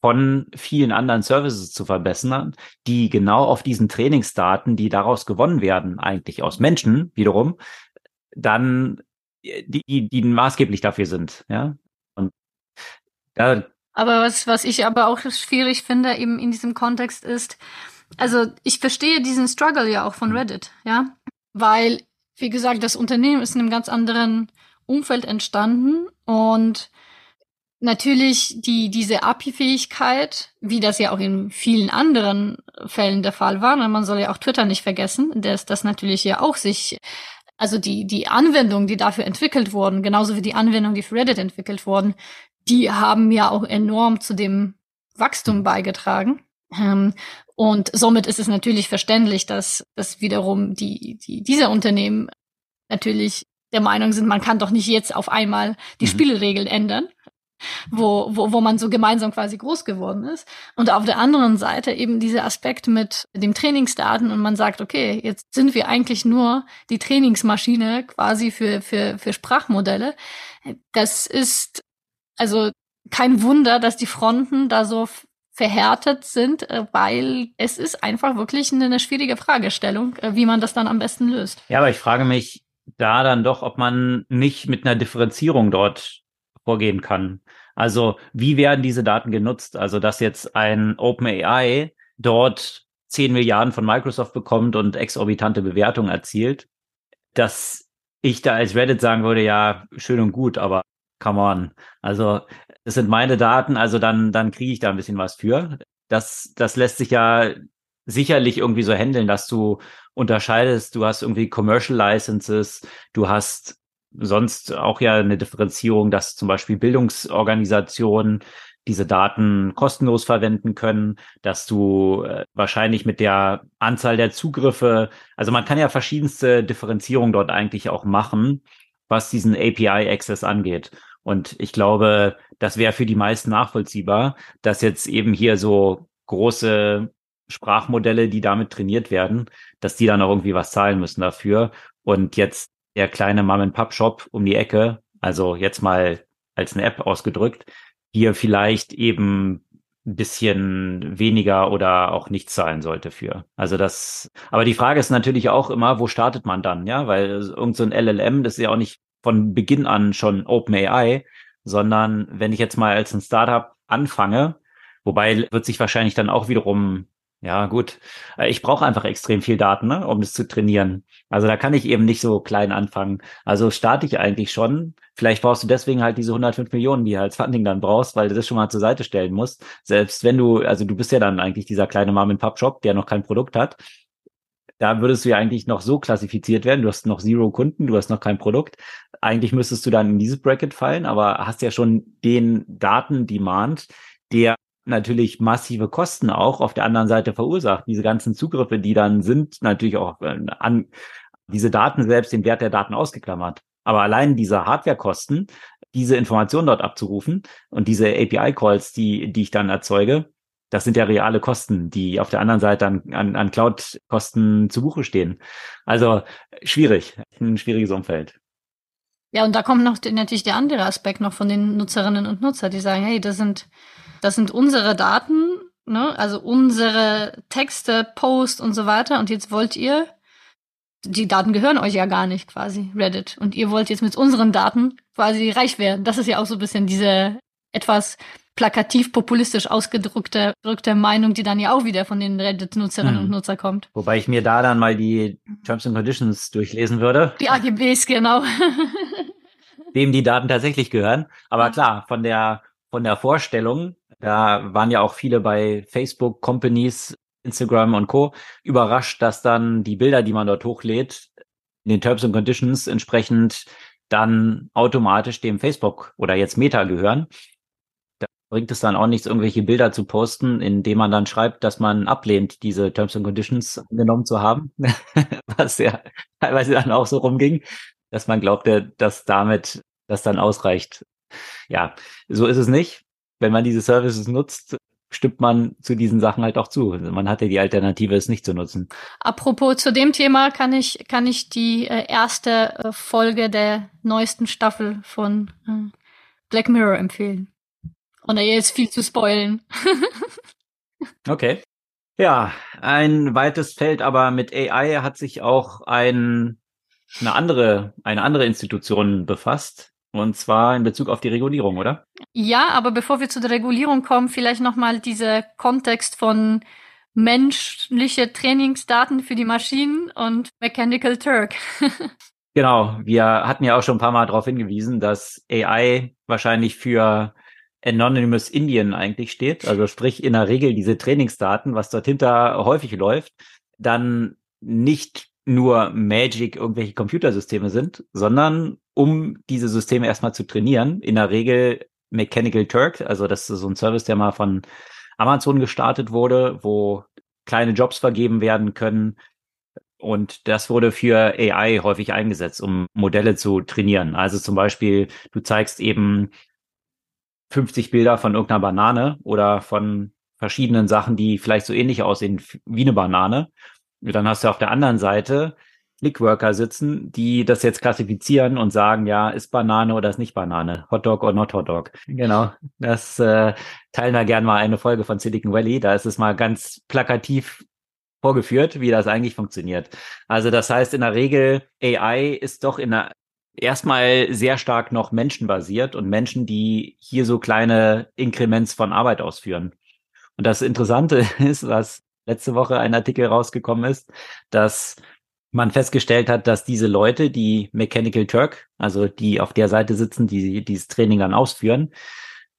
von vielen anderen Services zu verbessern, die genau auf diesen Trainingsdaten, die daraus gewonnen werden, eigentlich aus Menschen wiederum, dann die, die maßgeblich dafür sind, ja. Und da aber was, was ich aber auch schwierig finde eben in diesem Kontext ist, also ich verstehe diesen Struggle ja auch von Reddit, ja, weil wie gesagt, das Unternehmen ist in einem ganz anderen Umfeld entstanden und natürlich die, diese API-Fähigkeit, wie das ja auch in vielen anderen Fällen der Fall war, man soll ja auch Twitter nicht vergessen, dass das natürlich ja auch sich, also die, die Anwendungen, die dafür entwickelt wurden, genauso wie die Anwendungen, die für Reddit entwickelt wurden, die haben ja auch enorm zu dem Wachstum beigetragen. Ähm, und somit ist es natürlich verständlich, dass, dass wiederum die, die, diese Unternehmen natürlich der Meinung sind, man kann doch nicht jetzt auf einmal die mhm. Spielregeln ändern, wo, wo, wo man so gemeinsam quasi groß geworden ist. Und auf der anderen Seite eben dieser Aspekt mit dem Trainingsdaten und man sagt, okay, jetzt sind wir eigentlich nur die Trainingsmaschine quasi für, für, für Sprachmodelle. Das ist also kein Wunder, dass die Fronten da so verhärtet sind, äh, weil es ist einfach wirklich eine schwierige Fragestellung, äh, wie man das dann am besten löst. Ja, aber ich frage mich da dann doch, ob man nicht mit einer Differenzierung dort vorgehen kann. Also wie werden diese Daten genutzt? Also dass jetzt ein OpenAI dort 10 Milliarden von Microsoft bekommt und exorbitante Bewertungen erzielt, dass ich da als Reddit sagen würde, ja, schön und gut, aber come on. Also das sind meine Daten, also dann, dann kriege ich da ein bisschen was für. Das, das lässt sich ja sicherlich irgendwie so handeln, dass du unterscheidest, du hast irgendwie Commercial Licenses, du hast sonst auch ja eine Differenzierung, dass zum Beispiel Bildungsorganisationen diese Daten kostenlos verwenden können, dass du äh, wahrscheinlich mit der Anzahl der Zugriffe, also man kann ja verschiedenste Differenzierungen dort eigentlich auch machen, was diesen API-Access angeht. Und ich glaube, das wäre für die meisten nachvollziehbar, dass jetzt eben hier so große Sprachmodelle, die damit trainiert werden, dass die dann auch irgendwie was zahlen müssen dafür. Und jetzt der kleine Mom-and-Pop-Shop um die Ecke, also jetzt mal als eine App ausgedrückt, hier vielleicht eben ein bisschen weniger oder auch nichts zahlen sollte für. Also das, aber die Frage ist natürlich auch immer, wo startet man dann, ja? Weil irgend so ein LLM, das ist ja auch nicht von Beginn an schon OpenAI, sondern wenn ich jetzt mal als ein Startup anfange, wobei wird sich wahrscheinlich dann auch wiederum ja, gut. Äh, ich brauche einfach extrem viel Daten, ne, um das zu trainieren. Also da kann ich eben nicht so klein anfangen. Also starte ich eigentlich schon. Vielleicht brauchst du deswegen halt diese 105 Millionen, die du als Funding dann brauchst, weil du das schon mal zur Seite stellen musst. Selbst wenn du, also du bist ja dann eigentlich dieser kleine Mom-and-Pop-Shop, der noch kein Produkt hat. Da würdest du ja eigentlich noch so klassifiziert werden. Du hast noch Zero Kunden, du hast noch kein Produkt. Eigentlich müsstest du dann in dieses Bracket fallen, aber hast ja schon den Daten-Demand, der natürlich massive Kosten auch auf der anderen Seite verursacht. Diese ganzen Zugriffe, die dann sind, natürlich auch äh, an diese Daten selbst, den Wert der Daten ausgeklammert. Aber allein diese Hardwarekosten, diese Informationen dort abzurufen und diese API-Calls, die, die ich dann erzeuge, das sind ja reale Kosten, die auf der anderen Seite an, an, an Cloud-Kosten zu Buche stehen. Also schwierig, ein schwieriges Umfeld. Ja, und da kommt noch natürlich der andere Aspekt noch von den Nutzerinnen und Nutzern, die sagen, hey, das sind, das sind unsere Daten, ne? also unsere Texte, Post und so weiter. Und jetzt wollt ihr, die Daten gehören euch ja gar nicht quasi, Reddit. Und ihr wollt jetzt mit unseren Daten quasi reich werden. Das ist ja auch so ein bisschen diese etwas plakativ populistisch ausgedrückte Meinung, die dann ja auch wieder von den Reddit-Nutzerinnen hm. und Nutzern kommt. Wobei ich mir da dann mal die Terms and Conditions durchlesen würde. Die AGBs, genau. Dem die Daten tatsächlich gehören. Aber klar, von der, von der Vorstellung, da waren ja auch viele bei Facebook, Companies, Instagram und Co. überrascht, dass dann die Bilder, die man dort hochlädt, in den Terms and Conditions entsprechend dann automatisch dem Facebook oder jetzt Meta gehören bringt es dann auch nichts, irgendwelche Bilder zu posten, indem man dann schreibt, dass man ablehnt, diese Terms and Conditions angenommen zu haben, was ja teilweise dann auch so rumging, dass man glaubte, dass damit das dann ausreicht. Ja, so ist es nicht. Wenn man diese Services nutzt, stimmt man zu diesen Sachen halt auch zu. Man hatte die Alternative, es nicht zu nutzen. Apropos zu dem Thema kann ich, kann ich die äh, erste äh, Folge der neuesten Staffel von äh, Black Mirror empfehlen. Ohne jetzt viel zu spoilen. okay. Ja, ein weites Feld, aber mit AI hat sich auch ein, eine andere, eine andere Institution befasst. Und zwar in Bezug auf die Regulierung, oder? Ja, aber bevor wir zu der Regulierung kommen, vielleicht nochmal dieser Kontext von menschliche Trainingsdaten für die Maschinen und Mechanical Turk. genau, wir hatten ja auch schon ein paar Mal darauf hingewiesen, dass AI wahrscheinlich für Anonymous Indian eigentlich steht, also sprich in der Regel diese Trainingsdaten, was dort hinter häufig läuft, dann nicht nur Magic irgendwelche Computersysteme sind, sondern um diese Systeme erstmal zu trainieren, in der Regel Mechanical Turk, also das ist so ein Service, der mal von Amazon gestartet wurde, wo kleine Jobs vergeben werden können. Und das wurde für AI häufig eingesetzt, um Modelle zu trainieren. Also zum Beispiel, du zeigst eben 50 Bilder von irgendeiner Banane oder von verschiedenen Sachen, die vielleicht so ähnlich aussehen wie eine Banane. Dann hast du auf der anderen Seite Clickworker sitzen, die das jetzt klassifizieren und sagen, ja, ist Banane oder ist nicht Banane, Hotdog oder not Hotdog. Genau, das äh, teilen wir gerne mal eine Folge von Silicon Valley. Da ist es mal ganz plakativ vorgeführt, wie das eigentlich funktioniert. Also das heißt, in der Regel AI ist doch in der erstmal sehr stark noch menschenbasiert und Menschen, die hier so kleine Inkrements von Arbeit ausführen. Und das Interessante ist, was letzte Woche ein Artikel rausgekommen ist, dass man festgestellt hat, dass diese Leute, die Mechanical Turk, also die auf der Seite sitzen, die dieses Training dann ausführen,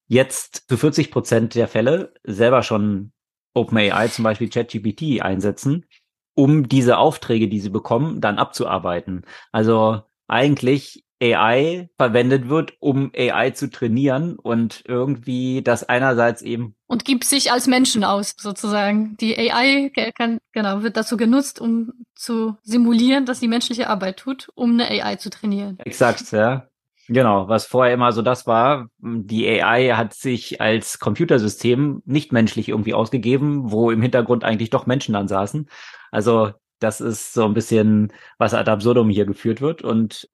jetzt zu 40 Prozent der Fälle selber schon OpenAI, zum Beispiel ChatGPT einsetzen, um diese Aufträge, die sie bekommen, dann abzuarbeiten. Also eigentlich AI verwendet wird, um AI zu trainieren und irgendwie das einerseits eben und gibt sich als Menschen aus sozusagen. Die AI kann genau wird dazu genutzt, um zu simulieren, dass die menschliche Arbeit tut, um eine AI zu trainieren. Exakt, ja. Genau, was vorher immer so das war, die AI hat sich als Computersystem nicht menschlich irgendwie ausgegeben, wo im Hintergrund eigentlich doch Menschen dann saßen. Also das ist so ein bisschen, was ad absurdum hier geführt wird. Und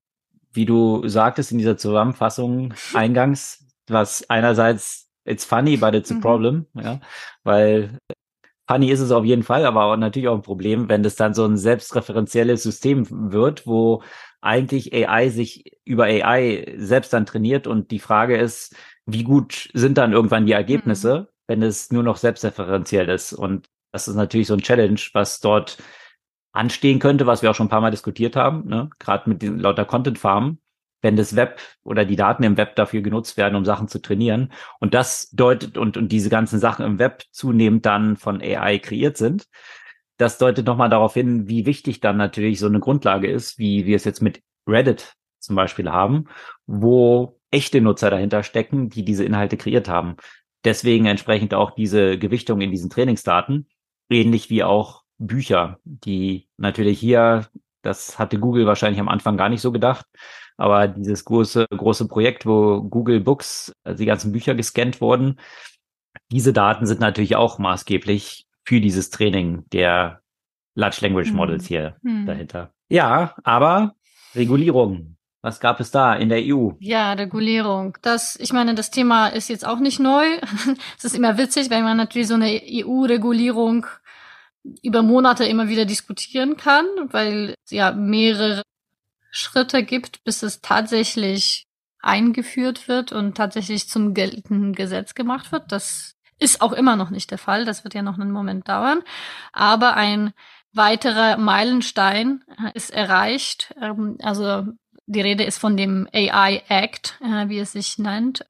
wie du sagtest in dieser Zusammenfassung eingangs, was einerseits it's funny, but it's a mhm. problem, ja, weil funny ist es auf jeden Fall, aber auch natürlich auch ein Problem, wenn das dann so ein selbstreferenzielles System wird, wo eigentlich AI sich über AI selbst dann trainiert und die Frage ist, wie gut sind dann irgendwann die Ergebnisse, mhm. wenn es nur noch selbstreferenziell ist und das ist natürlich so ein Challenge, was dort anstehen könnte, was wir auch schon ein paar Mal diskutiert haben, ne? gerade mit den lauter Content-Farmen, wenn das Web oder die Daten im Web dafür genutzt werden, um Sachen zu trainieren. Und das deutet und, und diese ganzen Sachen im Web zunehmend dann von AI kreiert sind. Das deutet nochmal darauf hin, wie wichtig dann natürlich so eine Grundlage ist, wie wir es jetzt mit Reddit zum Beispiel haben, wo echte Nutzer dahinter stecken, die diese Inhalte kreiert haben. Deswegen entsprechend auch diese Gewichtung in diesen Trainingsdaten, ähnlich wie auch Bücher, die natürlich hier, das hatte Google wahrscheinlich am Anfang gar nicht so gedacht, aber dieses große, große Projekt, wo Google Books, also die ganzen Bücher gescannt wurden, diese Daten sind natürlich auch maßgeblich für dieses Training der Large Language Models hm. hier hm. dahinter. Ja, aber Regulierung. Was gab es da in der EU? Ja, Regulierung. Das, ich meine, das Thema ist jetzt auch nicht neu. es ist immer witzig, wenn man natürlich so eine EU-Regulierung über Monate immer wieder diskutieren kann, weil ja mehrere Schritte gibt, bis es tatsächlich eingeführt wird und tatsächlich zum geltenden Gesetz gemacht wird. Das ist auch immer noch nicht der Fall. Das wird ja noch einen Moment dauern. Aber ein weiterer Meilenstein ist erreicht. Ähm, also die Rede ist von dem AI Act, äh, wie es sich nennt.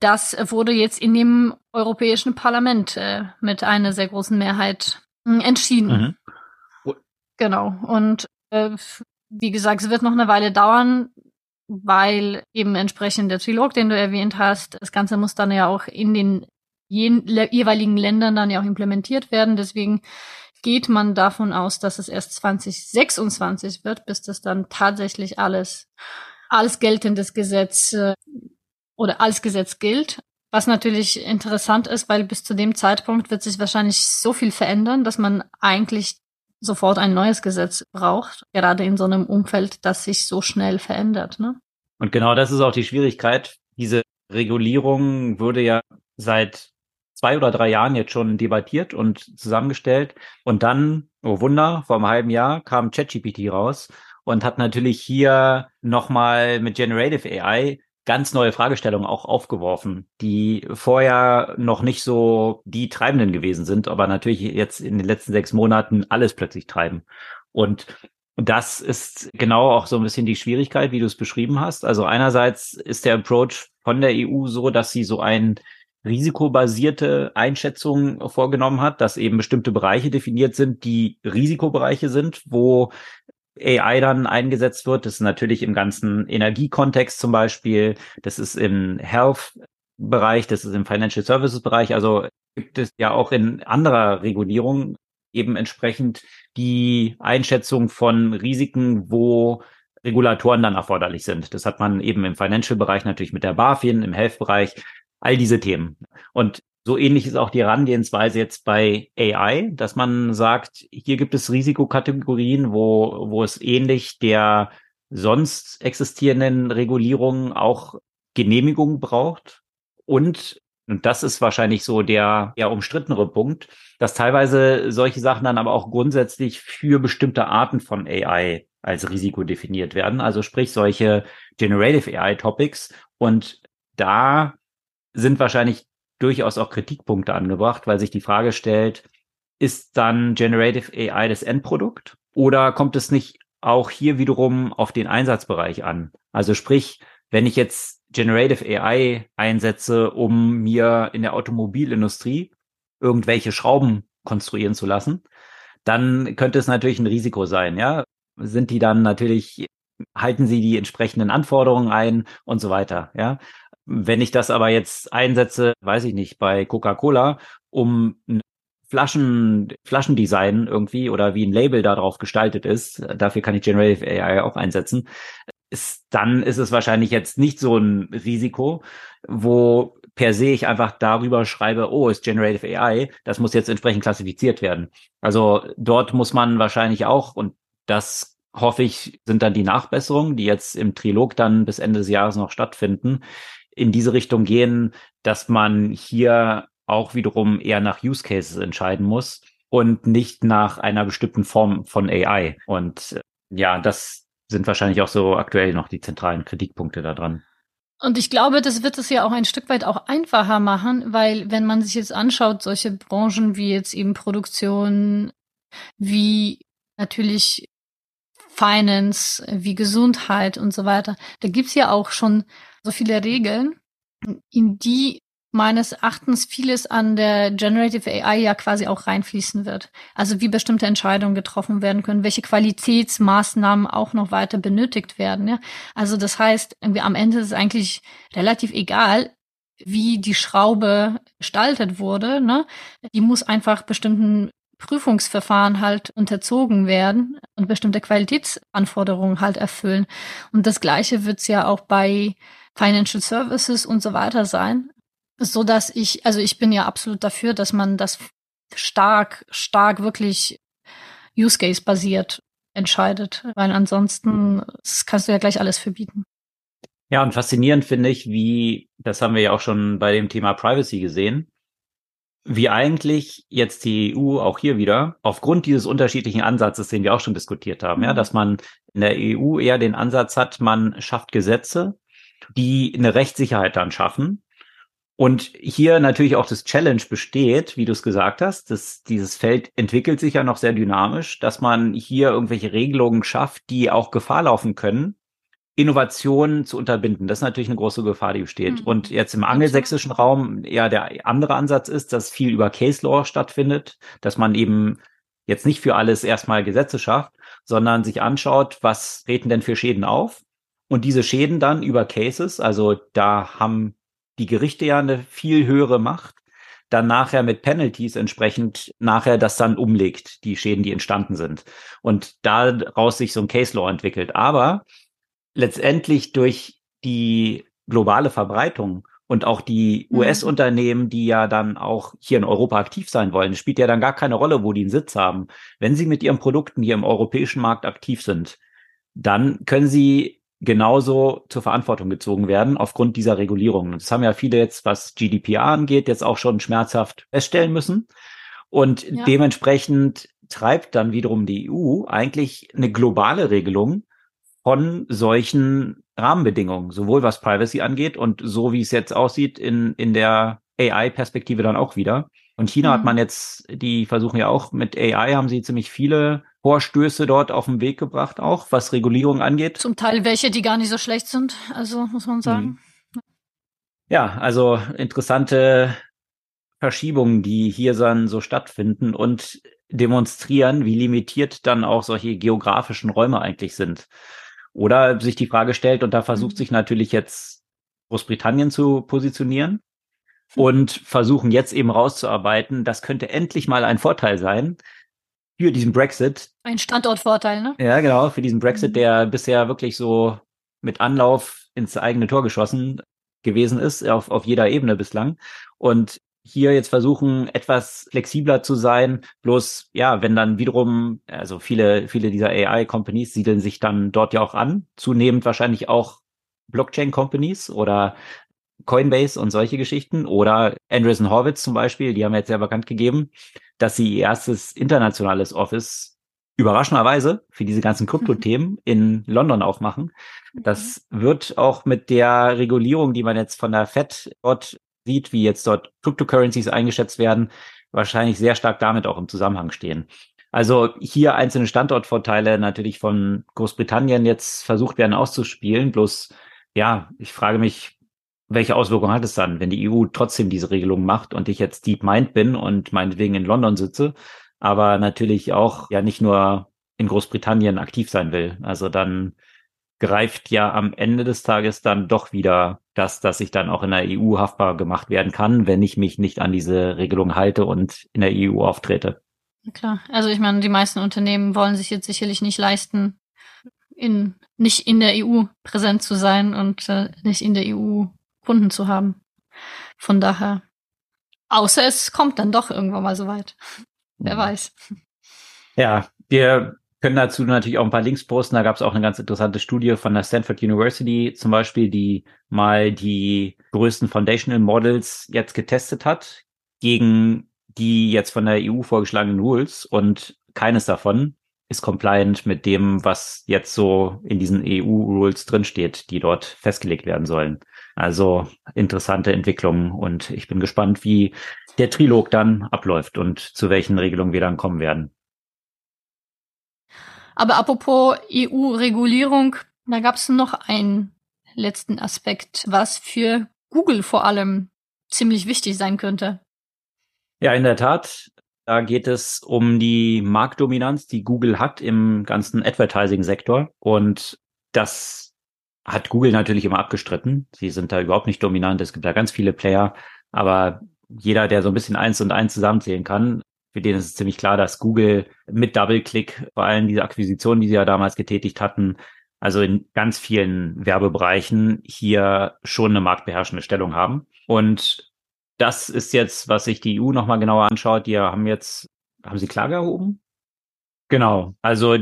Das wurde jetzt in dem Europäischen Parlament äh, mit einer sehr großen Mehrheit äh, entschieden. Mhm. Genau. Und äh, wie gesagt, es wird noch eine Weile dauern, weil eben entsprechend der Trilog, den du erwähnt hast, das Ganze muss dann ja auch in den jeweiligen Ländern dann ja auch implementiert werden. Deswegen geht man davon aus, dass es erst 2026 wird, bis das dann tatsächlich alles als geltendes Gesetz äh, oder als Gesetz gilt. Was natürlich interessant ist, weil bis zu dem Zeitpunkt wird sich wahrscheinlich so viel verändern, dass man eigentlich sofort ein neues Gesetz braucht, gerade in so einem Umfeld, das sich so schnell verändert. Ne? Und genau das ist auch die Schwierigkeit. Diese Regulierung wurde ja seit zwei oder drei Jahren jetzt schon debattiert und zusammengestellt. Und dann, oh Wunder, vor einem halben Jahr kam ChatGPT raus und hat natürlich hier nochmal mit Generative AI ganz neue Fragestellungen auch aufgeworfen, die vorher noch nicht so die Treibenden gewesen sind, aber natürlich jetzt in den letzten sechs Monaten alles plötzlich treiben. Und das ist genau auch so ein bisschen die Schwierigkeit, wie du es beschrieben hast. Also einerseits ist der Approach von der EU so, dass sie so ein risikobasierte Einschätzungen vorgenommen hat, dass eben bestimmte Bereiche definiert sind, die Risikobereiche sind, wo AI dann eingesetzt wird. Das ist natürlich im ganzen Energiekontext zum Beispiel, das ist im Health-Bereich, das ist im Financial Services-Bereich. Also gibt es ja auch in anderer Regulierung eben entsprechend die Einschätzung von Risiken, wo Regulatoren dann erforderlich sind. Das hat man eben im Financial-Bereich natürlich mit der BaFin, im Health-Bereich all diese Themen. Und so ähnlich ist auch die Herangehensweise jetzt bei AI, dass man sagt, hier gibt es Risikokategorien, wo, wo es ähnlich der sonst existierenden Regulierungen auch Genehmigungen braucht. Und, und das ist wahrscheinlich so der, der umstrittenere Punkt, dass teilweise solche Sachen dann aber auch grundsätzlich für bestimmte Arten von AI als Risiko definiert werden. Also sprich solche Generative AI Topics. Und da sind wahrscheinlich durchaus auch Kritikpunkte angebracht, weil sich die Frage stellt, ist dann Generative AI das Endprodukt oder kommt es nicht auch hier wiederum auf den Einsatzbereich an? Also sprich, wenn ich jetzt Generative AI einsetze, um mir in der Automobilindustrie irgendwelche Schrauben konstruieren zu lassen, dann könnte es natürlich ein Risiko sein, ja? Sind die dann natürlich, halten sie die entsprechenden Anforderungen ein und so weiter, ja? Wenn ich das aber jetzt einsetze, weiß ich nicht, bei Coca-Cola, um Flaschen, Flaschendesign irgendwie oder wie ein Label darauf gestaltet ist, dafür kann ich Generative AI auch einsetzen, ist, dann ist es wahrscheinlich jetzt nicht so ein Risiko, wo per se ich einfach darüber schreibe, oh, ist Generative AI, das muss jetzt entsprechend klassifiziert werden. Also dort muss man wahrscheinlich auch, und das hoffe ich, sind dann die Nachbesserungen, die jetzt im Trilog dann bis Ende des Jahres noch stattfinden, in diese Richtung gehen, dass man hier auch wiederum eher nach Use Cases entscheiden muss und nicht nach einer bestimmten Form von AI. Und äh, ja, das sind wahrscheinlich auch so aktuell noch die zentralen Kritikpunkte daran. Und ich glaube, das wird es ja auch ein Stück weit auch einfacher machen, weil wenn man sich jetzt anschaut, solche Branchen wie jetzt eben Produktion, wie natürlich Finance, wie Gesundheit und so weiter, da gibt's ja auch schon so viele Regeln, in die meines Erachtens vieles an der Generative AI ja quasi auch reinfließen wird. Also wie bestimmte Entscheidungen getroffen werden können, welche Qualitätsmaßnahmen auch noch weiter benötigt werden. Ja? Also das heißt, irgendwie am Ende ist es eigentlich relativ egal, wie die Schraube gestaltet wurde. Ne? Die muss einfach bestimmten Prüfungsverfahren halt unterzogen werden und bestimmte Qualitätsanforderungen halt erfüllen. Und das Gleiche wird es ja auch bei Financial Services und so weiter sein, so dass ich, also ich bin ja absolut dafür, dass man das stark, stark wirklich Use Case basiert entscheidet, weil ansonsten kannst du ja gleich alles verbieten. Ja, und faszinierend finde ich, wie, das haben wir ja auch schon bei dem Thema Privacy gesehen, wie eigentlich jetzt die EU auch hier wieder aufgrund dieses unterschiedlichen Ansatzes, den wir auch schon diskutiert haben, ja, mhm. dass man in der EU eher den Ansatz hat, man schafft Gesetze, die eine Rechtssicherheit dann schaffen. Und hier natürlich auch das Challenge besteht, wie du es gesagt hast, dass dieses Feld entwickelt sich ja noch sehr dynamisch, dass man hier irgendwelche Regelungen schafft, die auch Gefahr laufen können, Innovationen zu unterbinden. Das ist natürlich eine große Gefahr, die besteht. Mhm. Und jetzt im angelsächsischen Raum ja der andere Ansatz ist, dass viel über Case Law stattfindet, dass man eben jetzt nicht für alles erstmal Gesetze schafft, sondern sich anschaut, was treten denn für Schäden auf? Und diese Schäden dann über Cases, also da haben die Gerichte ja eine viel höhere Macht, dann nachher mit Penalties entsprechend nachher das dann umlegt, die Schäden, die entstanden sind. Und daraus sich so ein Case Law entwickelt. Aber letztendlich durch die globale Verbreitung und auch die mhm. US-Unternehmen, die ja dann auch hier in Europa aktiv sein wollen, spielt ja dann gar keine Rolle, wo die einen Sitz haben. Wenn sie mit ihren Produkten hier im europäischen Markt aktiv sind, dann können sie genauso zur Verantwortung gezogen werden aufgrund dieser Regulierungen. Und das haben ja viele jetzt, was GDPR angeht, jetzt auch schon schmerzhaft feststellen müssen. Und ja. dementsprechend treibt dann wiederum die EU eigentlich eine globale Regelung, von solchen Rahmenbedingungen, sowohl was Privacy angeht und so wie es jetzt aussieht in, in der AI-Perspektive dann auch wieder. Und China mhm. hat man jetzt, die versuchen ja auch mit AI, haben sie ziemlich viele Vorstöße dort auf den Weg gebracht, auch was Regulierung angeht. Zum Teil welche, die gar nicht so schlecht sind, also muss man sagen. Mhm. Ja, also interessante Verschiebungen, die hier dann so stattfinden und demonstrieren, wie limitiert dann auch solche geografischen Räume eigentlich sind. Oder sich die Frage stellt, und da versucht mhm. sich natürlich jetzt Großbritannien zu positionieren hm. und versuchen jetzt eben rauszuarbeiten, das könnte endlich mal ein Vorteil sein für diesen Brexit. Ein Standortvorteil, ne? Ja, genau, für diesen Brexit, mhm. der bisher wirklich so mit Anlauf ins eigene Tor geschossen gewesen ist, auf, auf jeder Ebene bislang. Und hier jetzt versuchen, etwas flexibler zu sein. Bloß, ja, wenn dann wiederum, also viele, viele dieser AI-Companies siedeln sich dann dort ja auch an, zunehmend wahrscheinlich auch Blockchain-Companies oder Coinbase und solche Geschichten oder Andreessen Horwitz zum Beispiel, die haben jetzt ja bekannt gegeben, dass sie ihr erstes internationales Office überraschenderweise für diese ganzen Krypto-Themen in London aufmachen. Das wird auch mit der Regulierung, die man jetzt von der Fed dort sieht, wie jetzt dort Cryptocurrencies eingeschätzt werden, wahrscheinlich sehr stark damit auch im Zusammenhang stehen. Also hier einzelne Standortvorteile natürlich von Großbritannien jetzt versucht werden auszuspielen. Bloß, ja, ich frage mich, welche Auswirkungen hat es dann, wenn die EU trotzdem diese Regelung macht und ich jetzt Deep Mind bin und meinetwegen in London sitze, aber natürlich auch ja nicht nur in Großbritannien aktiv sein will. Also dann greift ja am Ende des Tages dann doch wieder das, dass ich dann auch in der EU haftbar gemacht werden kann, wenn ich mich nicht an diese Regelung halte und in der EU auftrete. Klar, also ich meine, die meisten Unternehmen wollen sich jetzt sicherlich nicht leisten, in, nicht in der EU präsent zu sein und äh, nicht in der EU Kunden zu haben. Von daher, außer es kommt dann doch irgendwann mal so weit. Wer weiß. Ja, wir können dazu natürlich auch ein paar Links posten. Da gab es auch eine ganz interessante Studie von der Stanford University zum Beispiel, die mal die größten Foundational Models jetzt getestet hat gegen die jetzt von der EU vorgeschlagenen Rules und keines davon ist compliant mit dem, was jetzt so in diesen EU-Rules drinsteht, die dort festgelegt werden sollen. Also interessante Entwicklungen und ich bin gespannt, wie der Trilog dann abläuft und zu welchen Regelungen wir dann kommen werden. Aber apropos EU-Regulierung, da gab es noch einen letzten Aspekt, was für Google vor allem ziemlich wichtig sein könnte. Ja, in der Tat. Da geht es um die Marktdominanz, die Google hat im ganzen Advertising-Sektor. Und das hat Google natürlich immer abgestritten. Sie sind da überhaupt nicht dominant. Es gibt da ganz viele Player. Aber jeder, der so ein bisschen eins und eins zusammenzählen kann, für den ist es ziemlich klar, dass Google mit DoubleClick, vor allem diese Akquisition, die sie ja damals getätigt hatten, also in ganz vielen Werbebereichen hier schon eine marktbeherrschende Stellung haben. Und das ist jetzt, was sich die EU nochmal genauer anschaut. Die haben jetzt, haben sie Klage erhoben? Genau. Also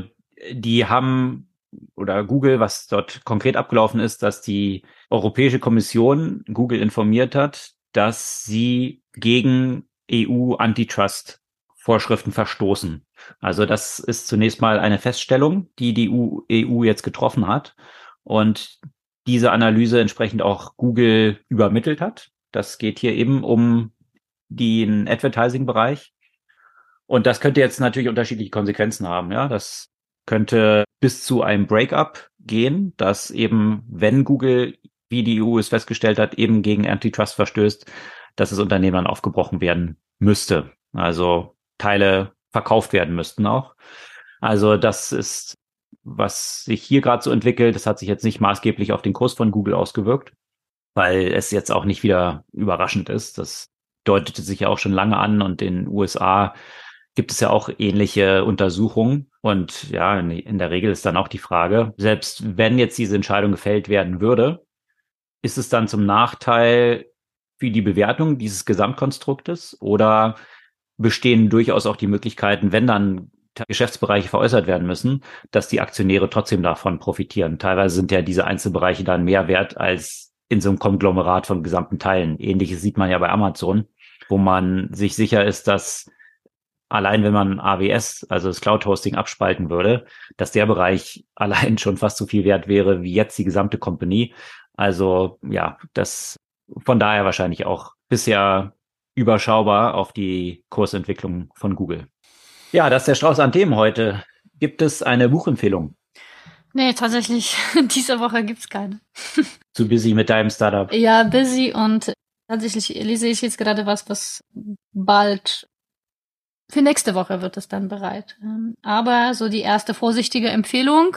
die haben oder Google, was dort konkret abgelaufen ist, dass die Europäische Kommission Google informiert hat, dass sie gegen EU-Antitrust Vorschriften verstoßen. Also das ist zunächst mal eine Feststellung, die die EU e jetzt getroffen hat und diese Analyse entsprechend auch Google übermittelt hat. Das geht hier eben um den Advertising-Bereich. Und das könnte jetzt natürlich unterschiedliche Konsequenzen haben. Ja, das könnte bis zu einem Breakup gehen, dass eben, wenn Google, wie die EU es festgestellt hat, eben gegen Antitrust verstößt, dass das Unternehmen dann aufgebrochen werden müsste. Also Teile verkauft werden müssten auch. Also das ist, was sich hier gerade so entwickelt. Das hat sich jetzt nicht maßgeblich auf den Kurs von Google ausgewirkt, weil es jetzt auch nicht wieder überraschend ist. Das deutete sich ja auch schon lange an und in den USA gibt es ja auch ähnliche Untersuchungen. Und ja, in der Regel ist dann auch die Frage, selbst wenn jetzt diese Entscheidung gefällt werden würde, ist es dann zum Nachteil für die Bewertung dieses Gesamtkonstruktes oder bestehen durchaus auch die Möglichkeiten, wenn dann Geschäftsbereiche veräußert werden müssen, dass die Aktionäre trotzdem davon profitieren. Teilweise sind ja diese Einzelbereiche dann mehr wert als in so einem Konglomerat von gesamten Teilen. Ähnliches sieht man ja bei Amazon, wo man sich sicher ist, dass allein wenn man AWS, also das Cloud Hosting abspalten würde, dass der Bereich allein schon fast so viel wert wäre wie jetzt die gesamte Company. Also ja, das von daher wahrscheinlich auch bisher überschaubar auf die Kursentwicklung von Google. Ja, das ist der Strauß an Themen heute. Gibt es eine Buchempfehlung? Nee, tatsächlich, diese Woche gibt's keine. Zu busy mit deinem Startup? Ja, busy und tatsächlich lese ich jetzt gerade was, was bald für nächste Woche wird es dann bereit. Ähm, aber so die erste vorsichtige Empfehlung,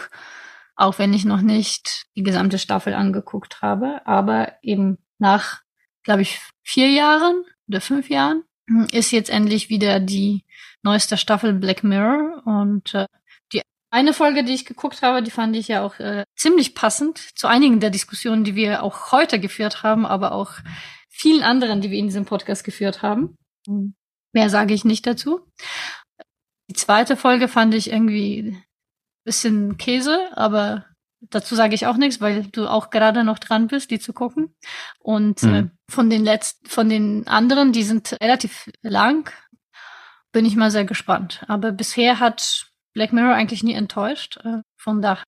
auch wenn ich noch nicht die gesamte Staffel angeguckt habe, aber eben nach, glaube ich, vier Jahren oder fünf Jahren ist jetzt endlich wieder die neueste Staffel Black Mirror und äh, die eine Folge, die ich geguckt habe, die fand ich ja auch äh, ziemlich passend zu einigen der Diskussionen, die wir auch heute geführt haben, aber auch vielen anderen, die wir in diesem Podcast geführt haben. Mehr sage ich nicht dazu. Die zweite Folge fand ich irgendwie bisschen Käse, aber Dazu sage ich auch nichts, weil du auch gerade noch dran bist, die zu gucken. Und mhm. äh, von den letzten, von den anderen, die sind relativ lang, bin ich mal sehr gespannt. Aber bisher hat Black Mirror eigentlich nie enttäuscht. Äh, von daher.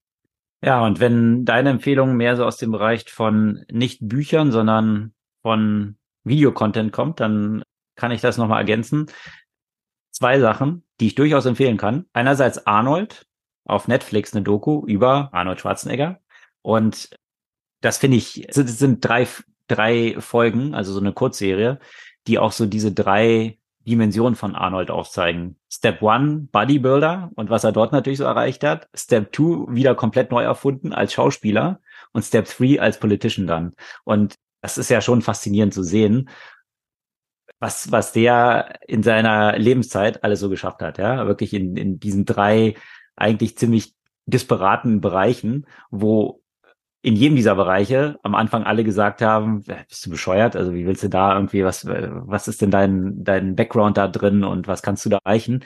Ja, und wenn deine Empfehlung mehr so aus dem Bereich von nicht Büchern, sondern von Videocontent kommt, dann kann ich das nochmal ergänzen. Zwei Sachen, die ich durchaus empfehlen kann. Einerseits Arnold, auf Netflix eine Doku über Arnold Schwarzenegger. Und das finde ich, es sind drei, drei Folgen, also so eine Kurzserie, die auch so diese drei Dimensionen von Arnold aufzeigen. Step One, Bodybuilder und was er dort natürlich so erreicht hat. Step Two, wieder komplett neu erfunden als Schauspieler. Und Step Three als Politician dann. Und das ist ja schon faszinierend zu sehen, was, was der in seiner Lebenszeit alles so geschafft hat. Ja, wirklich in, in diesen drei eigentlich ziemlich disparaten Bereichen, wo in jedem dieser Bereiche am Anfang alle gesagt haben, bist du bescheuert? Also wie willst du da irgendwie, was, was ist denn dein, dein Background da drin und was kannst du da erreichen?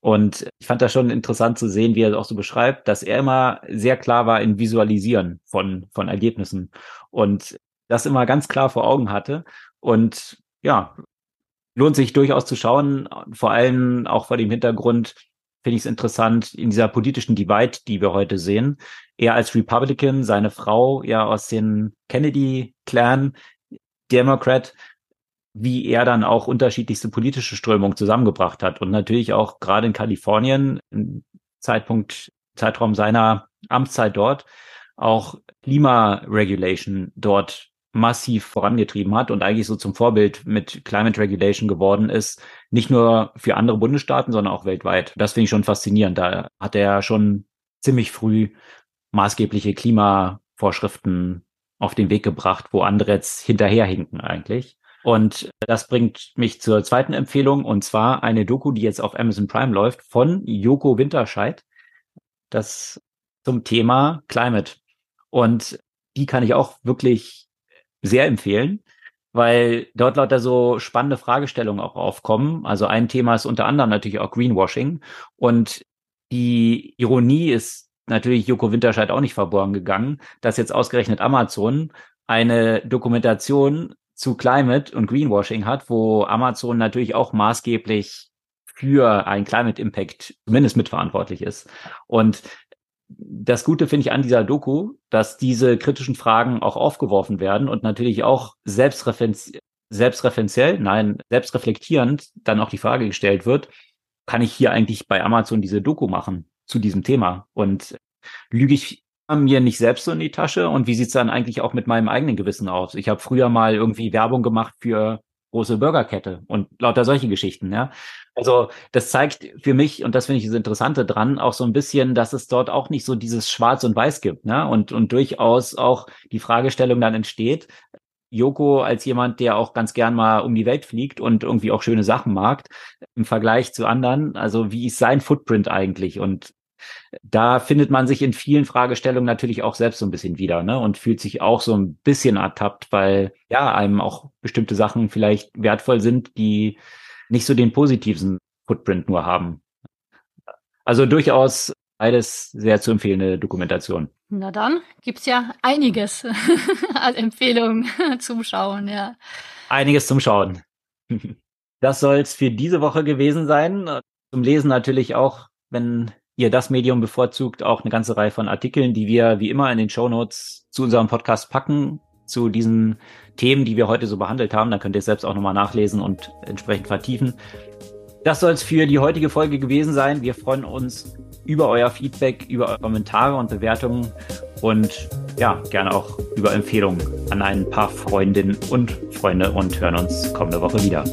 Und ich fand das schon interessant zu sehen, wie er es auch so beschreibt, dass er immer sehr klar war in Visualisieren von, von Ergebnissen und das immer ganz klar vor Augen hatte. Und ja, lohnt sich durchaus zu schauen, vor allem auch vor dem Hintergrund, finde ich es interessant in dieser politischen Divide, die wir heute sehen. Er als Republican, seine Frau ja aus dem Kennedy-Clan, Democrat, wie er dann auch unterschiedlichste politische Strömungen zusammengebracht hat. Und natürlich auch gerade in Kalifornien, im Zeitpunkt, Zeitraum seiner Amtszeit dort, auch Klimaregulation dort massiv vorangetrieben hat und eigentlich so zum Vorbild mit Climate Regulation geworden ist, nicht nur für andere Bundesstaaten, sondern auch weltweit. Das finde ich schon faszinierend. Da hat er schon ziemlich früh maßgebliche Klimavorschriften auf den Weg gebracht, wo andere jetzt hinterherhinken eigentlich. Und das bringt mich zur zweiten Empfehlung und zwar eine Doku, die jetzt auf Amazon Prime läuft von Joko Winterscheid. Das zum Thema Climate. Und die kann ich auch wirklich sehr empfehlen, weil dort lauter so spannende Fragestellungen auch aufkommen. Also ein Thema ist unter anderem natürlich auch Greenwashing. Und die Ironie ist natürlich Joko Winterscheid auch nicht verborgen gegangen, dass jetzt ausgerechnet Amazon eine Dokumentation zu Climate und Greenwashing hat, wo Amazon natürlich auch maßgeblich für einen Climate Impact zumindest mitverantwortlich ist. Und das Gute finde ich an dieser Doku, dass diese kritischen Fragen auch aufgeworfen werden und natürlich auch selbstreferenziell, nein, selbstreflektierend dann auch die Frage gestellt wird, kann ich hier eigentlich bei Amazon diese Doku machen zu diesem Thema? Und lüge ich mir nicht selbst so in die Tasche? Und wie sieht's dann eigentlich auch mit meinem eigenen Gewissen aus? Ich habe früher mal irgendwie Werbung gemacht für große Burgerkette und lauter solche Geschichten, ja. Also das zeigt für mich, und das finde ich das Interessante dran, auch so ein bisschen, dass es dort auch nicht so dieses Schwarz und Weiß gibt, ne? Und, und durchaus auch die Fragestellung dann entsteht, Joko als jemand, der auch ganz gern mal um die Welt fliegt und irgendwie auch schöne Sachen mag, im Vergleich zu anderen, also wie ist sein Footprint eigentlich? Und da findet man sich in vielen Fragestellungen natürlich auch selbst so ein bisschen wieder, ne? Und fühlt sich auch so ein bisschen ertappt, weil ja einem auch bestimmte Sachen vielleicht wertvoll sind, die nicht so den positiven Footprint nur haben. Also durchaus beides sehr zu empfehlende Dokumentation. Na dann gibt's ja einiges als Empfehlung zum Schauen, ja. Einiges zum Schauen. Das soll's für diese Woche gewesen sein. Zum Lesen natürlich auch, wenn ihr das Medium bevorzugt, auch eine ganze Reihe von Artikeln, die wir wie immer in den Show Notes zu unserem Podcast packen, zu diesen Themen, die wir heute so behandelt haben. Da könnt ihr selbst auch nochmal nachlesen und entsprechend vertiefen. Das soll es für die heutige Folge gewesen sein. Wir freuen uns über euer Feedback, über eure Kommentare und Bewertungen und ja, gerne auch über Empfehlungen an ein paar Freundinnen und Freunde und hören uns kommende Woche wieder.